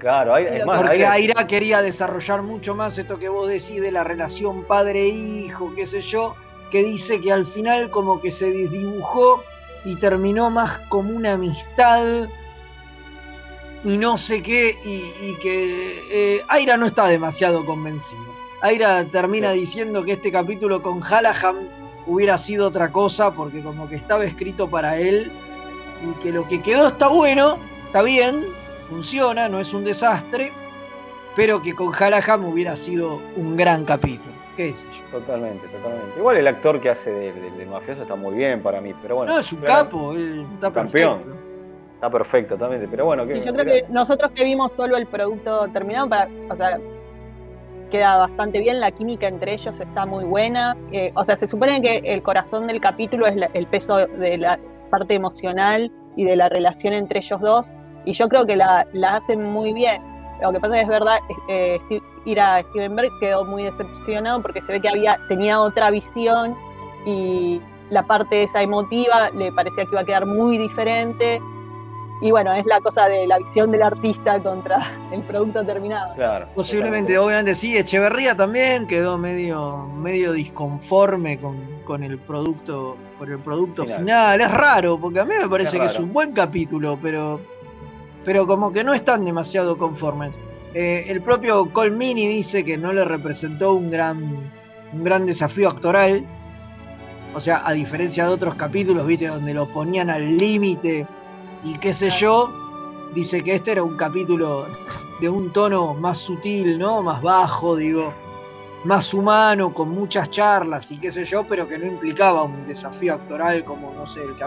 [SPEAKER 1] Claro, hay, es más,
[SPEAKER 2] Porque
[SPEAKER 1] hay-
[SPEAKER 2] Aira quería desarrollar mucho más esto que vos decís de la relación padre-hijo, qué sé yo, que dice que al final como que se desdibujó y terminó más como una amistad y no sé qué, y, y que eh, Aira no está demasiado convencido. Aira termina diciendo que este capítulo con Hallahan hubiera sido otra cosa porque como que estaba escrito para él y que lo que quedó está bueno, está bien, funciona, no es un desastre, pero que con Hallahan hubiera sido un gran capítulo. ¿Qué sé yo?
[SPEAKER 1] Totalmente, totalmente. Igual el actor que hace del, del- del mafioso está muy bien para mí, pero bueno.
[SPEAKER 2] no, es un capo, él está
[SPEAKER 1] campeón.
[SPEAKER 2] perfecto.
[SPEAKER 1] Está perfecto, totalmente. Pero bueno,
[SPEAKER 3] y yo creo que nosotros que vimos solo el producto terminado, para, o sea, queda bastante bien, la química entre ellos está muy buena. Eh, o sea, se supone que el corazón del capítulo es el peso de la parte emocional y de la relación entre ellos dos, y yo creo que la, hacen muy bien. Lo que pasa es que es verdad, eh, ir a Steven Berg quedó muy decepcionado porque se ve que había, tenía otra visión y la parte esa emotiva le parecía que iba a quedar muy diferente y bueno, es la cosa de la visión del artista contra el producto terminado.
[SPEAKER 2] Claro. Posiblemente, obviamente sí, Echeverría también quedó medio, medio disconforme con, el producto, con el producto final. Es raro, porque a mí me parece que es un buen capítulo, pero, pero como que no están demasiado conformes. Eh, el propio Colmini dice que no le representó un gran, un gran desafío actoral. O sea, a diferencia de otros capítulos, viste, donde lo ponían al límite y qué sé yo, dice que este era un capítulo de un tono más sutil, ¿no? Más bajo, digo, más humano, con muchas charlas y qué sé yo, pero que no implicaba un desafío actoral como, no sé, el que,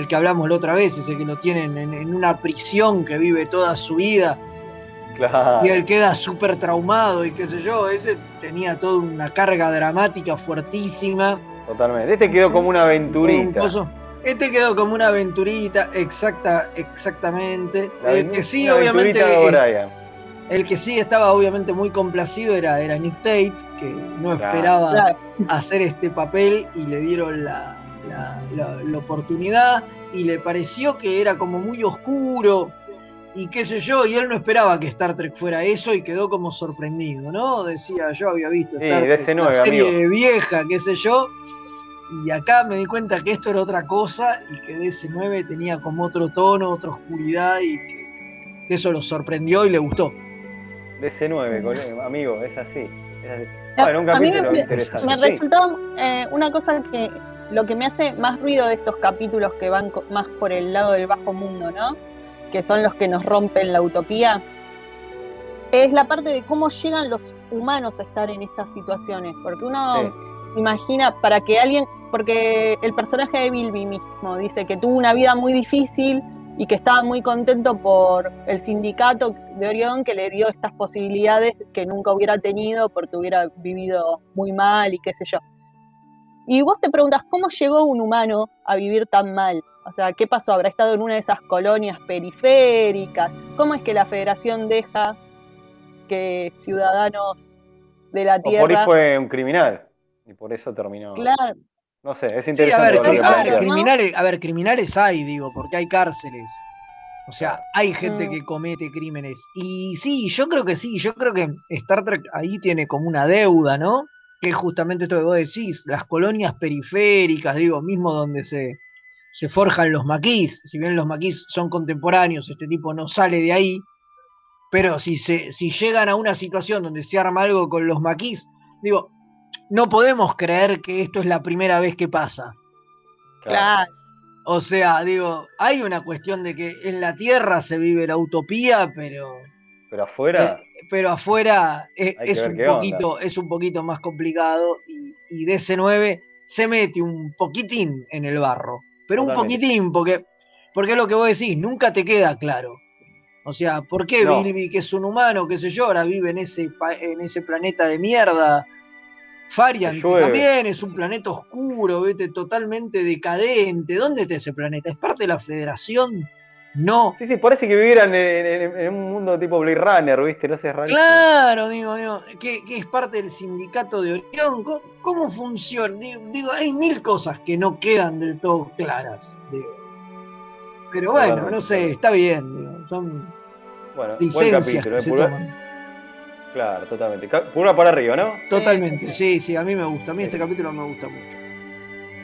[SPEAKER 2] el que hablamos la otra vez, ese que lo tienen en, una prisión que vive toda su vida. Y él queda súper traumado y qué sé yo, ese tenía toda una carga dramática fuertísima.
[SPEAKER 1] Totalmente. Este quedó como una aventurita.
[SPEAKER 2] Este quedó como una aventurita, exacta, exactamente. el que sí, obviamente. El que sí estaba obviamente muy complacido era, era Nick Tate, que no esperaba hacer este papel y le dieron la, la, oportunidad y le pareció que era como muy oscuro y qué sé yo, y él no esperaba que Star Trek fuera eso y quedó como sorprendido, ¿no? Decía, yo había visto Star Trek, una serie vieja, qué sé yo, y acá me di cuenta que esto era otra cosa y que DC9 tenía como otro tono, otra oscuridad y que, eso lo sorprendió y le gustó.
[SPEAKER 1] DC9, amigo, es así.
[SPEAKER 3] Bueno, un capítulo me, me resultó eh, una cosa que lo que me hace más ruido de estos capítulos que van más por el lado del bajo mundo, ¿no? Que son los que nos rompen la utopía, es la parte de cómo llegan los humanos a estar en estas situaciones. Porque uno imagina, para que alguien porque el personaje de Bilby mismo dice que tuvo una vida muy difícil y que estaba muy contento por el sindicato de Orión que le dio estas posibilidades que nunca hubiera tenido porque hubiera vivido muy mal y qué sé yo. Y vos te preguntas, ¿cómo llegó un humano a vivir tan mal? O sea, ¿qué pasó? ¿Habrá estado en una de esas colonias periféricas? ¿Cómo es que la federación deja que ciudadanos de la Tierra... O
[SPEAKER 1] por ahí fue un criminal y por eso terminó...
[SPEAKER 3] Claro,
[SPEAKER 1] no sé, es interesante.
[SPEAKER 2] a, ver, criminales, a ver, criminales hay, digo, porque hay cárceles. O sea, hay gente mm. que comete crímenes. Y sí, yo creo que sí, yo creo que Star Trek ahí tiene como una deuda, ¿no? Que es justamente esto que vos decís, las colonias periféricas, digo, mismo donde se, se forjan los maquis. Si bien los maquis son contemporáneos, este tipo no sale de ahí. Pero si, se, si llegan a una situación donde se arma algo con los maquis, digo, no podemos creer que esto es la primera vez que pasa.
[SPEAKER 3] Claro.
[SPEAKER 2] O sea, digo, hay una cuestión de que en la Tierra se vive la utopía, pero.
[SPEAKER 1] Pero afuera.
[SPEAKER 2] Eh, pero afuera es, un poquito, es un poquito más complicado y, y DC9 se mete un poquitín en el barro. Pero un poquitín, porque, porque es lo que vos decís, nunca te queda claro. O sea, ¿por qué Bilby, que es un humano, qué sé yo, ahora vive en ese, en ese planeta de mierda? Farian también es un planeta oscuro, ¿viste? totalmente decadente. ¿Dónde está ese planeta? ¿Es parte de la Federación? No.
[SPEAKER 1] Sí, sí, parece que vivieran en, un mundo tipo Blade Runner, ¿viste? No sé,
[SPEAKER 2] Claro, digo, digo, que, es parte del sindicato de Orión. ¿Cómo, funciona? Digo, hay mil cosas que no quedan del todo claras. Pero bueno, no sé, está bien, digo, son
[SPEAKER 1] bueno, licencias que se toman. Claro, totalmente. Pura para arriba, ¿no?
[SPEAKER 2] Totalmente, sí, sí, a mí me gusta. A mí este capítulo me gusta mucho.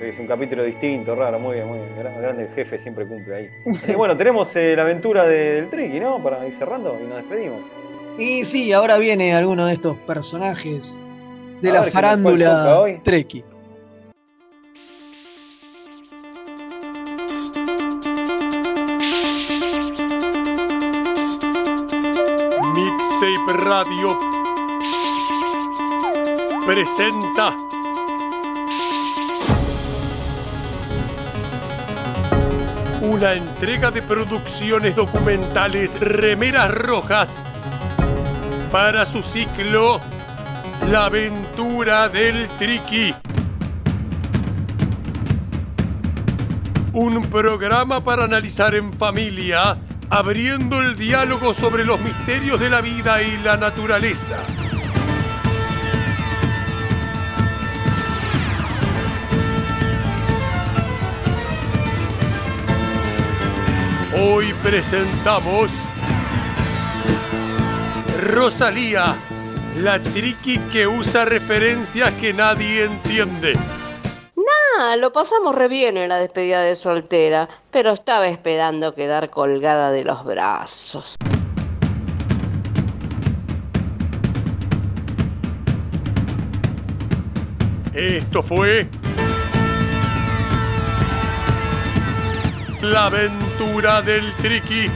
[SPEAKER 1] Es un capítulo distinto, raro, muy bien, muy bien. Grande el jefe siempre cumple ahí. y bueno, tenemos eh, la aventura del Tricky, ¿no? Para ir cerrando y nos despedimos.
[SPEAKER 2] Y sí, ahora viene alguno de estos personajes de la farándula Treki.
[SPEAKER 13] Radio presenta una entrega de producciones documentales Remeras Rojas para su ciclo La aventura del Triqui. Un programa para analizar en familia, abriendo el diálogo sobre los misterios de la vida y la naturaleza. Hoy presentamos Rosalía, la triqui que usa referencias que nadie entiende.
[SPEAKER 14] Nah, lo pasamos re bien en la despedida de soltera, pero estaba esperando quedar colgada de los brazos.
[SPEAKER 13] Esto fue La aventura del Triqui.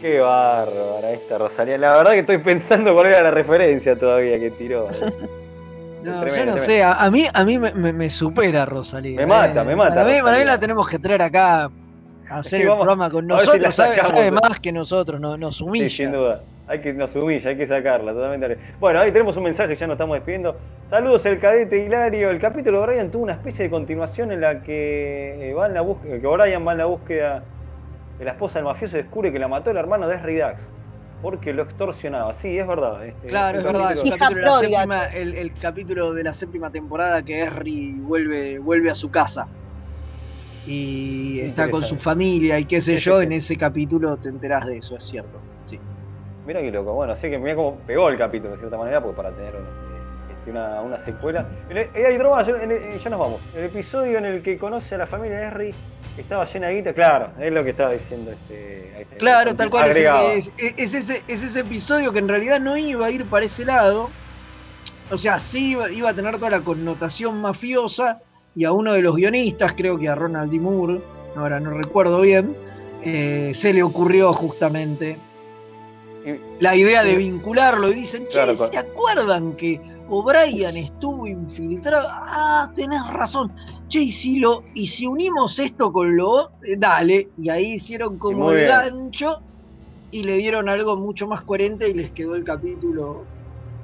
[SPEAKER 1] Qué bárbara esta Rosalía. La verdad que estoy pensando cuál era la referencia todavía que tiró.
[SPEAKER 2] No, yo no
[SPEAKER 1] tremendo.
[SPEAKER 2] sé, a, a mí, a mí me, me- me supera Rosalía.
[SPEAKER 1] Me mata,
[SPEAKER 2] eh.
[SPEAKER 1] me mata
[SPEAKER 2] Para mí, para mí la tenemos que traer acá a hacer
[SPEAKER 1] Sí,
[SPEAKER 2] el
[SPEAKER 1] vamos-
[SPEAKER 2] programa con
[SPEAKER 1] ver si
[SPEAKER 2] nosotros. Sabe, más que nosotros, no, nos
[SPEAKER 1] Sí,
[SPEAKER 2] humilla.
[SPEAKER 1] sin duda. Hay que nos humilla, hay que sacarla, totalmente. Bueno, ahí tenemos un mensaje, ya nos estamos despidiendo. Saludos el cadete Hilario. El capítulo de Brian tuvo una especie de continuación en la que eh, va en la búsqueda, que Brian va en la búsqueda de la esposa del mafioso y descubre que la mató el hermano de Esri Dax. Porque lo extorsionaba. Sí, es verdad. este,
[SPEAKER 2] Claro, es verdad,
[SPEAKER 1] capítulo-
[SPEAKER 2] la séptima, el, el capítulo de la séptima temporada que Harry vuelve, vuelve a su casa. Y está con su familia y qué sé yo, en ese capítulo te enterás de eso, es cierto.
[SPEAKER 1] Mira qué loco. Bueno, así que mira cómo pegó el capítulo de cierta manera, porque para tener eh, este, una, una secuela. Eh, hay eh, ya nos vamos. El episodio en el que conoce a la familia de Harry, estaba llena de guita, claro, es lo que estaba diciendo este. está,
[SPEAKER 2] Claro, tal cual. Es,
[SPEAKER 1] agregaba.
[SPEAKER 2] es- es ese, es ese episodio que en realidad no iba a ir para ese lado. O sea, sí iba, iba a tener toda la connotación mafiosa. Y a uno de los guionistas, creo que a Ronald D. Moore, ahora no recuerdo bien, eh, se le ocurrió justamente la idea de vincularlo. Y dicen, che,
[SPEAKER 1] Claro,
[SPEAKER 2] ¿se acuerdan que O'Brien estuvo infiltrado? Ah, tenés razón. Che, y si, lo, y si unimos esto con lo... eh, dale. Y ahí hicieron como
[SPEAKER 1] muy
[SPEAKER 2] el
[SPEAKER 1] bien.
[SPEAKER 2] gancho y le dieron algo mucho más coherente y les quedó el capítulo...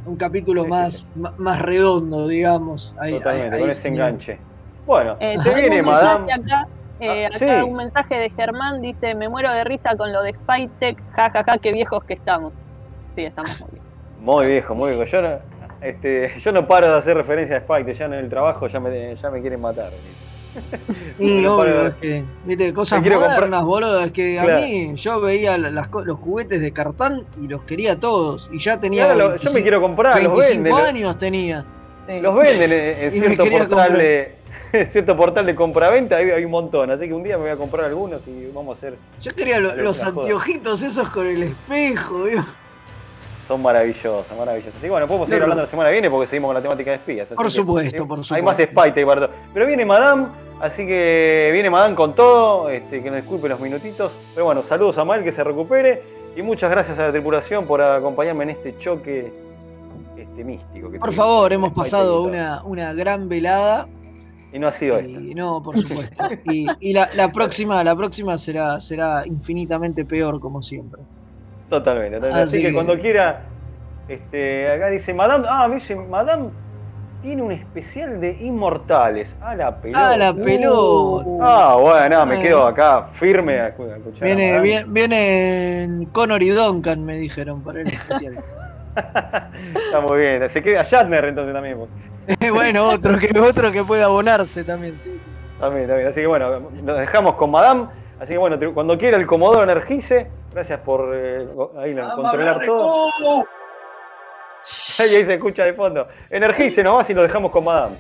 [SPEAKER 2] Un capítulo
[SPEAKER 1] Sí,
[SPEAKER 2] más,
[SPEAKER 1] sí.
[SPEAKER 2] más redondo, digamos. Ahí-
[SPEAKER 1] Totalmente,
[SPEAKER 2] ahí- ahí
[SPEAKER 1] con ese
[SPEAKER 2] se-
[SPEAKER 1] enganche. Bueno,
[SPEAKER 3] Eh,
[SPEAKER 1] se viene, madame.
[SPEAKER 3] Acá, eh,
[SPEAKER 1] Ah,
[SPEAKER 3] acá
[SPEAKER 1] sí.
[SPEAKER 3] un mensaje de Germán dice, me muero de risa con lo de Spytech, jajaja, qué viejos que estamos. Sí, estamos muy bien.
[SPEAKER 1] Muy viejo, muy viejo. Yo no, este, yo no paro de hacer referencia a Spike, ya en el trabajo ya me, ya me quieren matar.
[SPEAKER 2] Y
[SPEAKER 1] No
[SPEAKER 2] obvio,
[SPEAKER 1] de-
[SPEAKER 2] es que, viste, cosas
[SPEAKER 1] Me quiero comprar-
[SPEAKER 2] modernas, boludo, es que a
[SPEAKER 1] Claro.
[SPEAKER 2] mí yo veía las, los juguetes de cartán y los quería todos, y ya tenía
[SPEAKER 1] Claro, yo me
[SPEAKER 2] 25
[SPEAKER 1] quiero comprar, los
[SPEAKER 2] 25
[SPEAKER 1] venden.
[SPEAKER 2] años tenía.
[SPEAKER 1] Los venden en, en cierto
[SPEAKER 2] quería
[SPEAKER 1] portal
[SPEAKER 2] comprar.
[SPEAKER 1] de en cierto portal de compraventa, hay, hay un montón, así que un día me voy a comprar algunos y vamos a hacer.
[SPEAKER 2] Yo quería lo- los
[SPEAKER 1] joda.
[SPEAKER 2] anteojitos esos con el espejo, digo.
[SPEAKER 1] Son maravillosos, maravillosos. Y bueno, podemos seguir
[SPEAKER 2] No,
[SPEAKER 1] hablando la semana que viene porque seguimos con la temática de espías.
[SPEAKER 2] Por supuesto,
[SPEAKER 1] eh,
[SPEAKER 2] por
[SPEAKER 1] Hay
[SPEAKER 2] supuesto.
[SPEAKER 1] más Spite y Bardo. Pero viene Madame, así que viene Madame con todo, este, que nos disculpe los minutitos. Pero bueno, saludos a Mael, que se recupere. Y muchas gracias a la tripulación por acompañarme en este choque este, místico. que
[SPEAKER 2] Por favor, hemos pasado una, una gran velada.
[SPEAKER 1] Y no ha sido esta.
[SPEAKER 2] Y no, por supuesto. Y, y la, la próxima, la próxima será, será infinitamente peor, como siempre.
[SPEAKER 1] Totalmente, totalmente. Así,
[SPEAKER 2] Así
[SPEAKER 1] que,
[SPEAKER 2] que-
[SPEAKER 1] cuando quiera, este, acá dice Madame, ah, me dice Madame tiene un especial de inmortales. A la pelota.
[SPEAKER 2] A la pelota.
[SPEAKER 1] Ah, bueno, me
[SPEAKER 2] Ah.
[SPEAKER 1] quedo acá firme a, escu- a escuchar.
[SPEAKER 2] Viene, viene, viene Connor y Duncan, me dijeron, para el especial.
[SPEAKER 1] Está muy bien. Se queda Shatner entonces también.
[SPEAKER 2] bueno, otro que, otro que pueda abonarse también, sí, sí.
[SPEAKER 1] También, también. Así que bueno, nos dejamos con Madame. Así que bueno, cuando quiera el Comodoro Energice, gracias por eh, ahí la- controlar todo. Ahí, ahí se escucha de fondo. Energice nomás y lo dejamos con Madame.